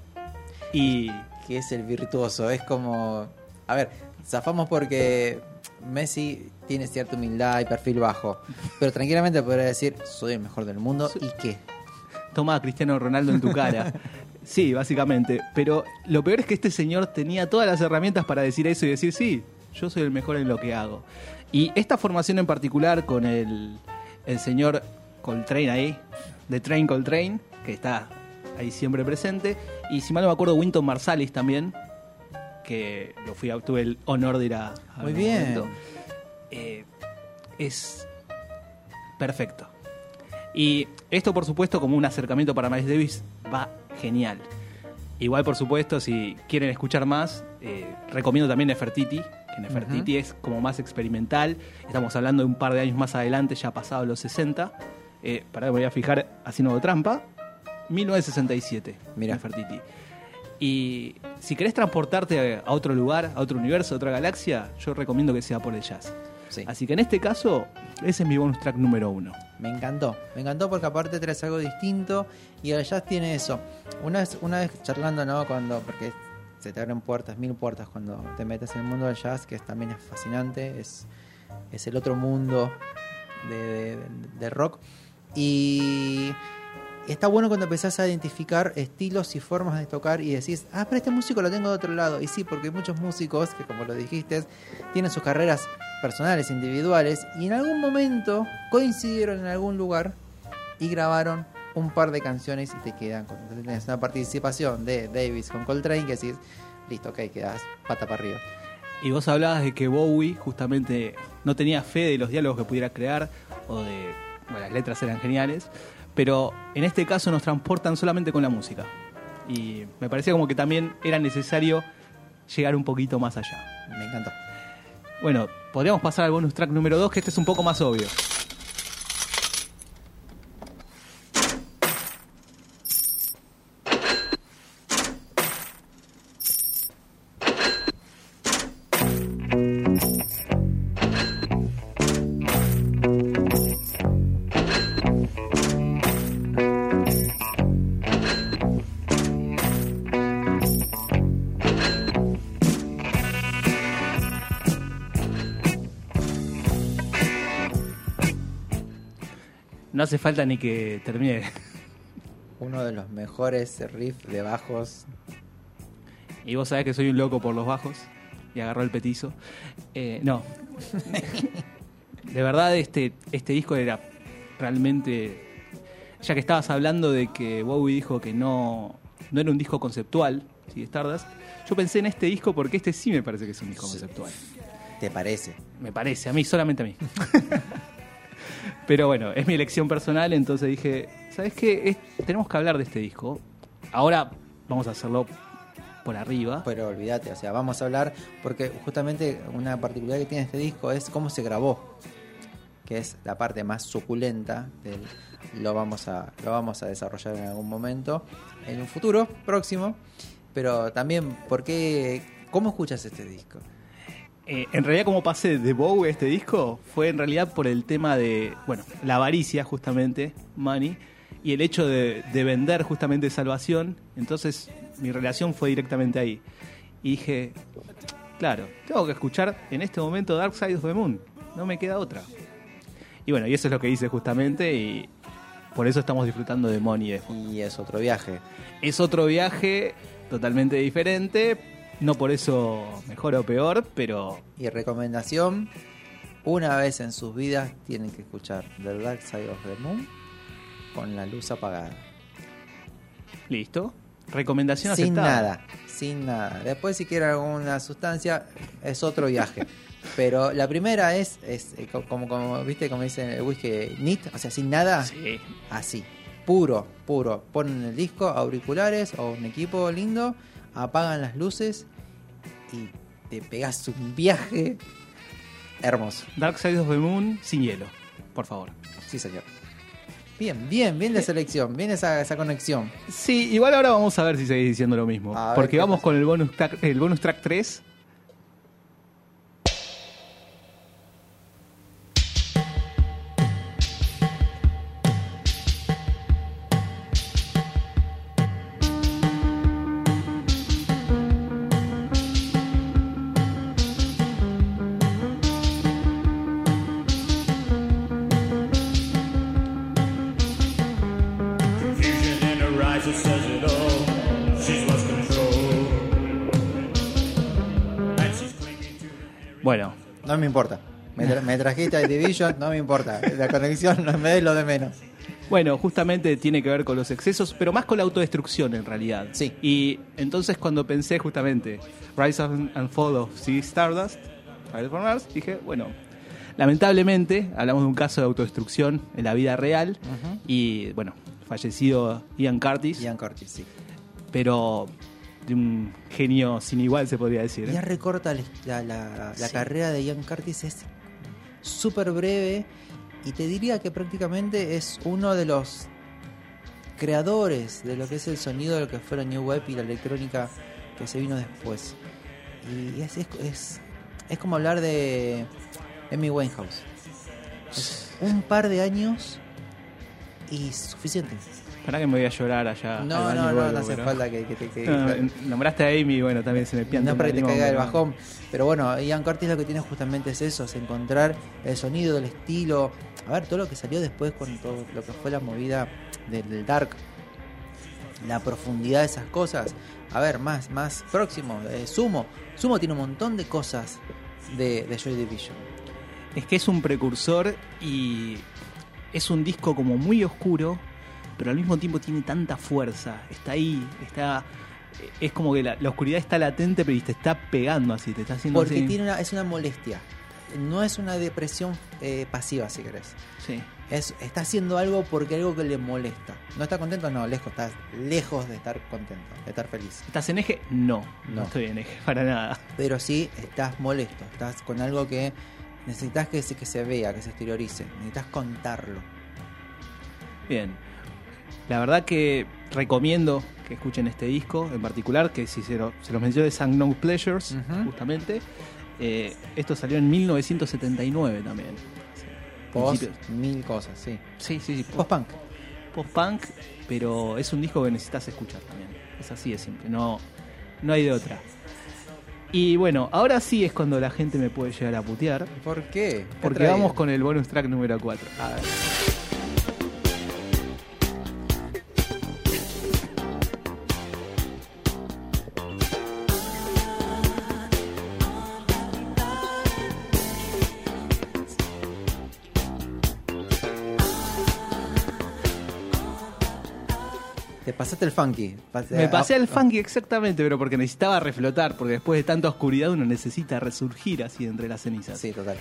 Y Que es el virtuoso, es como... A ver, zafamos porque Messi tiene cierta humildad y perfil bajo. Pero tranquilamente podría decir, soy el mejor del mundo y qué. toma a Cristiano Ronaldo en tu cara. Sí, básicamente. Pero lo peor es que este señor tenía todas las herramientas para decir eso y decir, sí, yo soy el mejor en lo que hago. Y esta formación en particular con el, el señor Coltrane ahí, de Train Coltrane, que está ahí siempre presente, y si mal no me acuerdo, Winton Marsalis también, que lo fui a, tuve el honor de ir a, a Muy bien. Eh, es perfecto. Y esto, por supuesto, como un acercamiento para Miles Davis, va genial. Igual, por supuesto, si quieren escuchar más, eh, recomiendo también Nefertiti, que Nefertiti es como más experimental. Estamos hablando de un par de años más adelante, ya pasado los 60. Eh, para me voy a fijar haciendo trampa. 1967, Mira. Nefertiti. Y si querés transportarte a otro lugar, a otro universo, a otra galaxia, yo recomiendo que sea por el jazz. Sí. Así que en este caso, ese es mi bonus track número uno. Me encantó, me encantó porque aparte traes algo distinto y el jazz tiene eso. Una vez, una vez charlando, ¿no? Cuando, porque se te abren puertas, mil puertas cuando te metes en el mundo del jazz, que es- también es fascinante, es, es el otro mundo de, rock. Y está bueno cuando empezás a identificar estilos y formas de tocar y decís, ah, pero este músico lo tengo de otro lado. Y sí, porque muchos músicos, que como lo dijiste, tienen sus carreras personales, individuales, y en algún momento coincidieron en algún lugar y grabaron un par de canciones y te quedan con tenés una participación de Davis con Coltrane que decís, listo, ok, quedas pata para arriba. Y vos hablabas de que Bowie justamente no tenía fe de los diálogos que pudiera crear o de. Bueno, las letras eran geniales, pero en este caso nos transportan solamente con la música. Y me parecía como que también era necesario llegar un poquito más allá. Me encantó. Bueno, podríamos pasar al bonus track número 2, que este es un poco más obvio. Hace falta ni que termine. Uno de los mejores riffs de bajos. Y vos sabés que soy un loco por los bajos. Y agarró el petizo. Eh, no. de verdad, este, este disco era realmente. Ya que estabas hablando de que Bowie dijo que no, no era un disco conceptual, ¿sí? Stardust, yo pensé en este disco porque este sí me parece que es un disco conceptual. ¿Te parece? Me parece, a mí, solamente a mí. Pero bueno, es mi elección personal, entonces dije, ¿sabes qué? Tenemos que hablar de este disco. Ahora vamos a hacerlo por arriba. Pero olvídate, o sea, vamos a hablar porque justamente una particularidad que tiene este disco es cómo se grabó, que es la parte más suculenta del lo vamos a lo vamos a desarrollar en algún momento en un futuro próximo, pero también por qué cómo escuchas este disco? Eh, en realidad, como pasé de Bowie a este disco, fue en realidad por el tema de, bueno, la avaricia, justamente, Money, y el hecho de, de vender justamente salvación. Entonces, mi relación fue directamente ahí. Y dije, claro, tengo que escuchar en este momento Dark Side of the Moon. No me queda otra. Y bueno, y eso es lo que hice justamente, y por eso estamos disfrutando de Money. Y es otro viaje. Es otro viaje totalmente diferente. No por eso mejor o peor, pero Y recomendación, una vez en sus vidas tienen que escuchar The Dark Side of the Moon con la luz apagada. listo. Recomendación sin aceptada. nada, sin nada. Después si quiere alguna sustancia es otro viaje. Pero la primera es, es eh, co- como, como viste como dicen el whisky neat, o sea, sin nada, Sí. así. puro, puro. Ponen el disco, auriculares o un equipo lindo, apagan las luces y te pegas un viaje hermoso. Dark Side of the Moon sin hielo, por favor. Sí, señor. Bien, bien, bien de selección, bien esa, esa conexión. Sí, igual ahora vamos a ver si seguís diciendo lo mismo. A porque vamos pasa. con el bonus track, el bonus track 3. Division, no me importa. La conexión no me es lo de menos. Bueno, justamente tiene que ver con los excesos, pero más con la autodestrucción en realidad. Sí. Y entonces cuando pensé justamente Rise and Fall of Sea Stardust, from Mars, dije, bueno, lamentablemente hablamos de un caso de autodestrucción en la vida real y bueno, fallecido Ian Curtis, Ian Curtis, sí. pero de un genio sin igual se podría decir. ¿eh? Ya recorta la, la- la- la Sí. carrera de Ian Curtis, es súper breve y te diría que prácticamente es uno de los creadores de lo que es el sonido de lo que fue la New Wave y la electrónica que se vino después. Y es, es, es, es como hablar de Amy Winehouse. Un par de años y suficiente. Para que me voy a llorar allá. No, no, no, vuelvo, no hace pero- falta que, que te que- No, no, nombraste a Amy y bueno, también se me pianta. no para que te caiga el bajón. Pero bueno, Ian Curtis lo que tiene justamente es eso, es encontrar el sonido, el estilo. A ver, todo lo que salió después con todo lo que fue la movida del, del dark. La profundidad de esas cosas. A ver, más, más próximo. eh, Sumo. Sumo tiene un montón de cosas de, de Joy Division. Es que es un precursor y es un disco como muy oscuro, pero al mismo tiempo tiene tanta fuerza. Está ahí, está. Es como que la, la oscuridad está latente, pero te está pegando así, te está haciendo Porque así. tiene una, es una molestia. No es una depresión eh, pasiva, si querés. Sí. Es, está haciendo algo porque algo que le molesta. ¿No está contento? No, lejos, está lejos de estar contento, de estar feliz. ¿Estás en eje? No, no, No. estoy en eje, para nada. Pero sí estás molesto, estás con algo que necesitas que se, que se vea, que se exteriorice, necesitas contarlo. Bien. La verdad que recomiendo que escuchen este disco en particular, que si se, lo, se los mencioné es Unknown Pleasures, justamente. Eh, esto salió en 1979 también. Post, Principios- mil cosas, sí. Sí, sí, sí. Post-punk. Post-punk, pero es un disco que necesitas escuchar también. Es así de simple, no, no hay de otra. Y bueno, ahora sí es cuando la gente me puede llegar a putear, ¿Por qué? ¿Qué porque vamos con el bonus track número 4. A ver. Pasaste el funky. Me pasé ah, al ah, funky exactamente, pero porque necesitaba reflotar, porque después de tanta oscuridad uno necesita resurgir así entre las cenizas. Sí, total.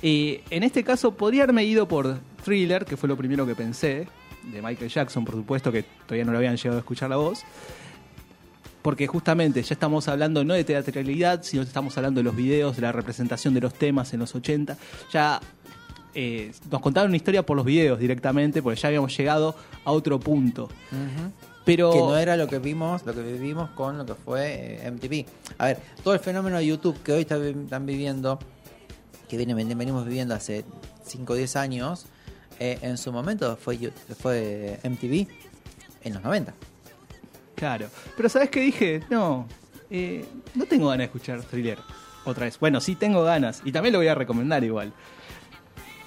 Y en este caso podría haberme ido por Thriller, que fue lo primero que pensé, de Michael Jackson, por supuesto, que todavía no lo habían llegado a escuchar la voz. Porque justamente ya estamos hablando no de teatralidad, sino que estamos hablando de los videos, de la representación de los temas en los 80. Ya eh, nos contaron una historia por los videos directamente, porque ya habíamos llegado a otro punto. Ujú. Pero que no era lo que vimos, lo que vivimos con lo que fue eh, MTV. A ver, todo el fenómeno de YouTube que hoy está están viviendo, que viene, ven- venimos viviendo hace 5 o 10 años, eh, en su momento fue, fue MTV en los 90. Claro. Pero ¿sabes qué dije? No, eh, no tengo ganas de escuchar thriller otra vez. Bueno, sí tengo ganas. Y también lo voy a recomendar igual.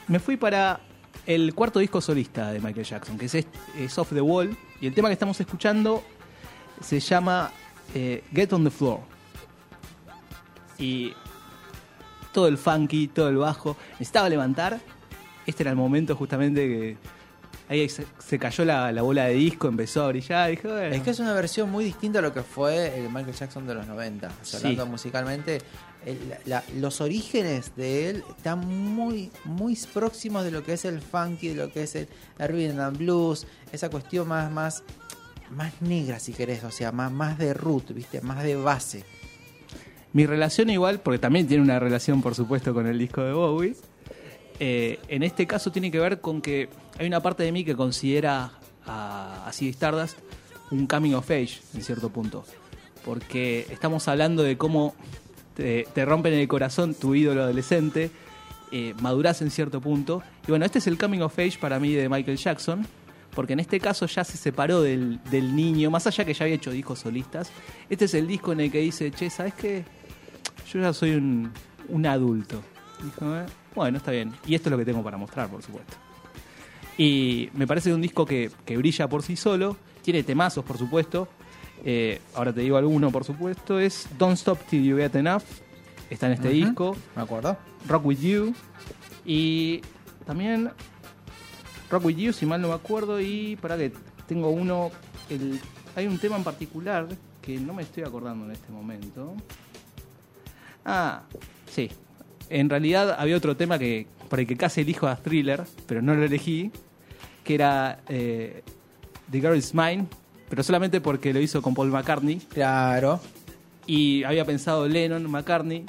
Me fui para el cuarto disco solista de Michael Jackson, que es, este- es Off the Wall. Y el tema que estamos escuchando se llama eh, Get on the Floor. Y todo el funky, todo el bajo. Necesitaba levantar. Este era el momento justamente que ahí se, cayó la, la bola de disco, empezó a brillar. Bueno. Es que es una versión muy distinta a lo que fue el Michael Jackson de los 90. O sea, Sí. Hablando musicalmente, los orígenes de él están muy, muy próximos de lo que es el funky, de lo que es el, rhythm and blues, esa cuestión más, más, más negra, si querés, o sea, más, más de root, ¿viste? Más de base. Mi relación igual, porque también tiene una relación, por supuesto, con el disco de Bowie. eh, en este caso tiene que ver con que hay una parte de mí que considera a, a Stardust un coming of age, en cierto punto. Porque estamos hablando de cómo te, te rompen el corazón tu ídolo adolescente, eh, madurás en cierto punto. Y bueno, este es el coming of age para mí de Michael Jackson, porque en este caso ya se separó del, niño, más allá que ya había hecho discos solistas. Este es el disco en el que dice, che, ¿sabes qué? Yo ya soy un, un adulto. Dijo, "Eh, bueno, está bien. Y esto es lo que tengo para mostrar, por supuesto. Y me parece un disco que, que brilla por sí solo. Tiene temazos, por supuesto. Eh, ahora te digo alguno, por supuesto. Es Don't Stop Till You Get Enough. Está en este disco. Me acuerdo. Rock With You. Y también Rock With You, si mal no me acuerdo. Y para que tengo uno. El, hay un tema en particular que no me estoy acordando en este momento. Ah, sí. En realidad había otro tema que por el que casi elijo a Thriller, pero no lo elegí, que era eh, The Girl Is Mine, pero solamente porque lo hizo con Paul McCartney. Claro. Y había pensado Lennon, McCartney.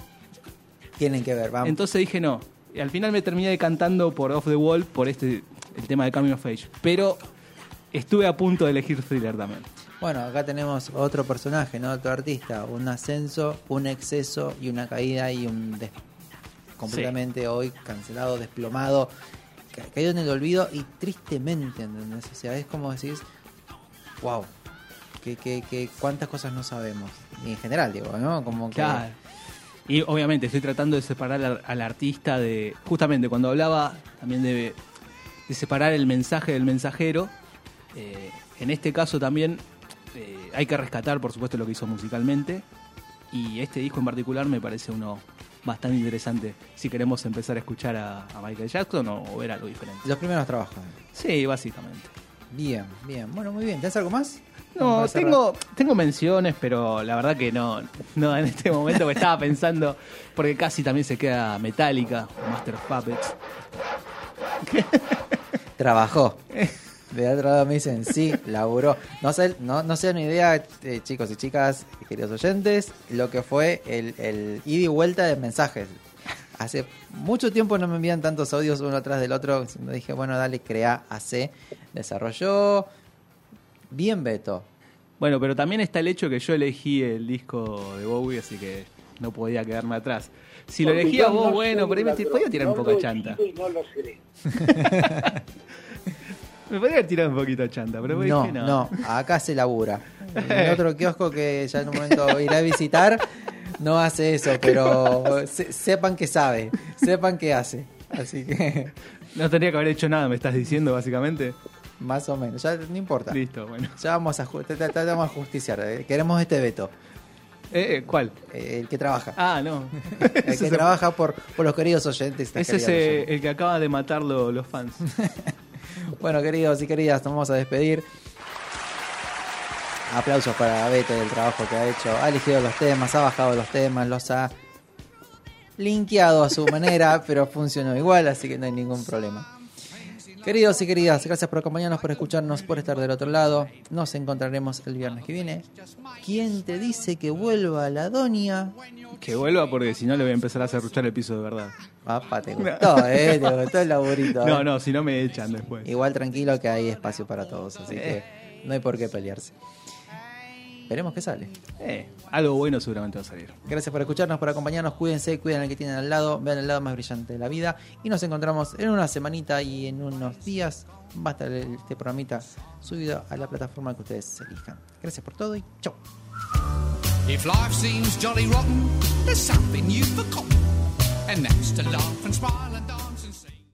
Tienen que ver, vamos. Entonces dije no. Y al final me terminé decantando por Off the Wall, por este el tema de Coming of Age. Pero estuve a punto de elegir Thriller también. Bueno, acá tenemos otro personaje, ¿no? Otro artista. Un ascenso, un exceso y una caída y un des- completamente hoy cancelado, desplomado, ca- caído en el olvido y tristemente, ¿entendés? O sea, es como decís, wow, que, que, que cuántas cosas no sabemos. Y en general, digo, ¿no? Como que... Claro. Y obviamente estoy tratando de separar al, al artista de. Justamente cuando hablaba también de, de separar el mensaje del mensajero. eh, en este caso también eh, hay que rescatar, por supuesto, lo que hizo musicalmente. Y este disco en particular me parece uno bastante interesante si queremos empezar a escuchar a, a Michael Jackson o, o ver algo diferente. Los primeros trabajos. Sí, básicamente. Bien, bien. Bueno, muy bien. ¿Tienes algo más? No, tengo, tengo menciones, pero la verdad que no, no en este momento me estaba pensando, porque casi también se queda Metallica, Master of Puppets. Trabajó. De otro lado me dicen, sí, laburó. No sé, no, no se dan idea, eh, chicos y chicas, queridos oyentes, lo que fue el, el ida y vuelta de mensajes. Hace mucho tiempo no me envían tantos audios uno atrás del otro. Me dije, bueno, dale, crea, hace. Desarrolló. Bien, Beto. Bueno, pero también está el hecho que yo elegí el disco de Bowie, así que no podía quedarme atrás. Si lo Porque elegía yo vos, no bueno, por ahí me podía tirar un poco lo de chanta. no lo seré. Me podría haber tirado un poquito de chanta, pero No, dije no. no, acá se labura. En otro kiosco que ya en un momento iré a visitar, no hace eso, pero se- sepan que sabe, sepan que hace. Así que, No tendría que haber hecho nada, me estás diciendo, básicamente. más o menos, ya no importa. Listo, bueno. Ya vamos a, tratamos de justiciar. eh, Queremos este veto. Eh, ¿Cuál? Eh, el que trabaja. Ah, no. el que trabaja por, por los queridos oyentes. Ese es eh, el que acaba de matar lo- los fans. Bueno, queridos y queridas, nos vamos a despedir. Aplausos para Beto del trabajo que ha hecho. Ha elegido los temas, ha bajado los temas, los ha linkeado a su manera, pero funcionó igual, así que no hay ningún problema. Queridos y queridas, gracias por acompañarnos, por escucharnos, por estar del otro lado. Nos encontraremos el viernes que viene. ¿Quién te dice que vuelva la doña? Que vuelva porque si no le voy a empezar a cerruchar el piso de verdad. Papá, te gustó, eh, te gustó el laburito. eh. No, no, si no me echan después. Igual tranquilo que hay espacio para todos, así Eh. que no hay por qué pelearse. Veremos qué sale. Eh, algo bueno seguramente va a salir. Gracias por escucharnos, por acompañarnos. Cuídense, cuiden al que tienen al lado, vean el lado más brillante de la vida. Y nos encontramos en una semanita y en unos días. Va a estar este programita subido a la plataforma que ustedes elijan. Gracias por todo y chau. If life seems jolly rotten, there's something you've forgotten. And that's to laugh and smile and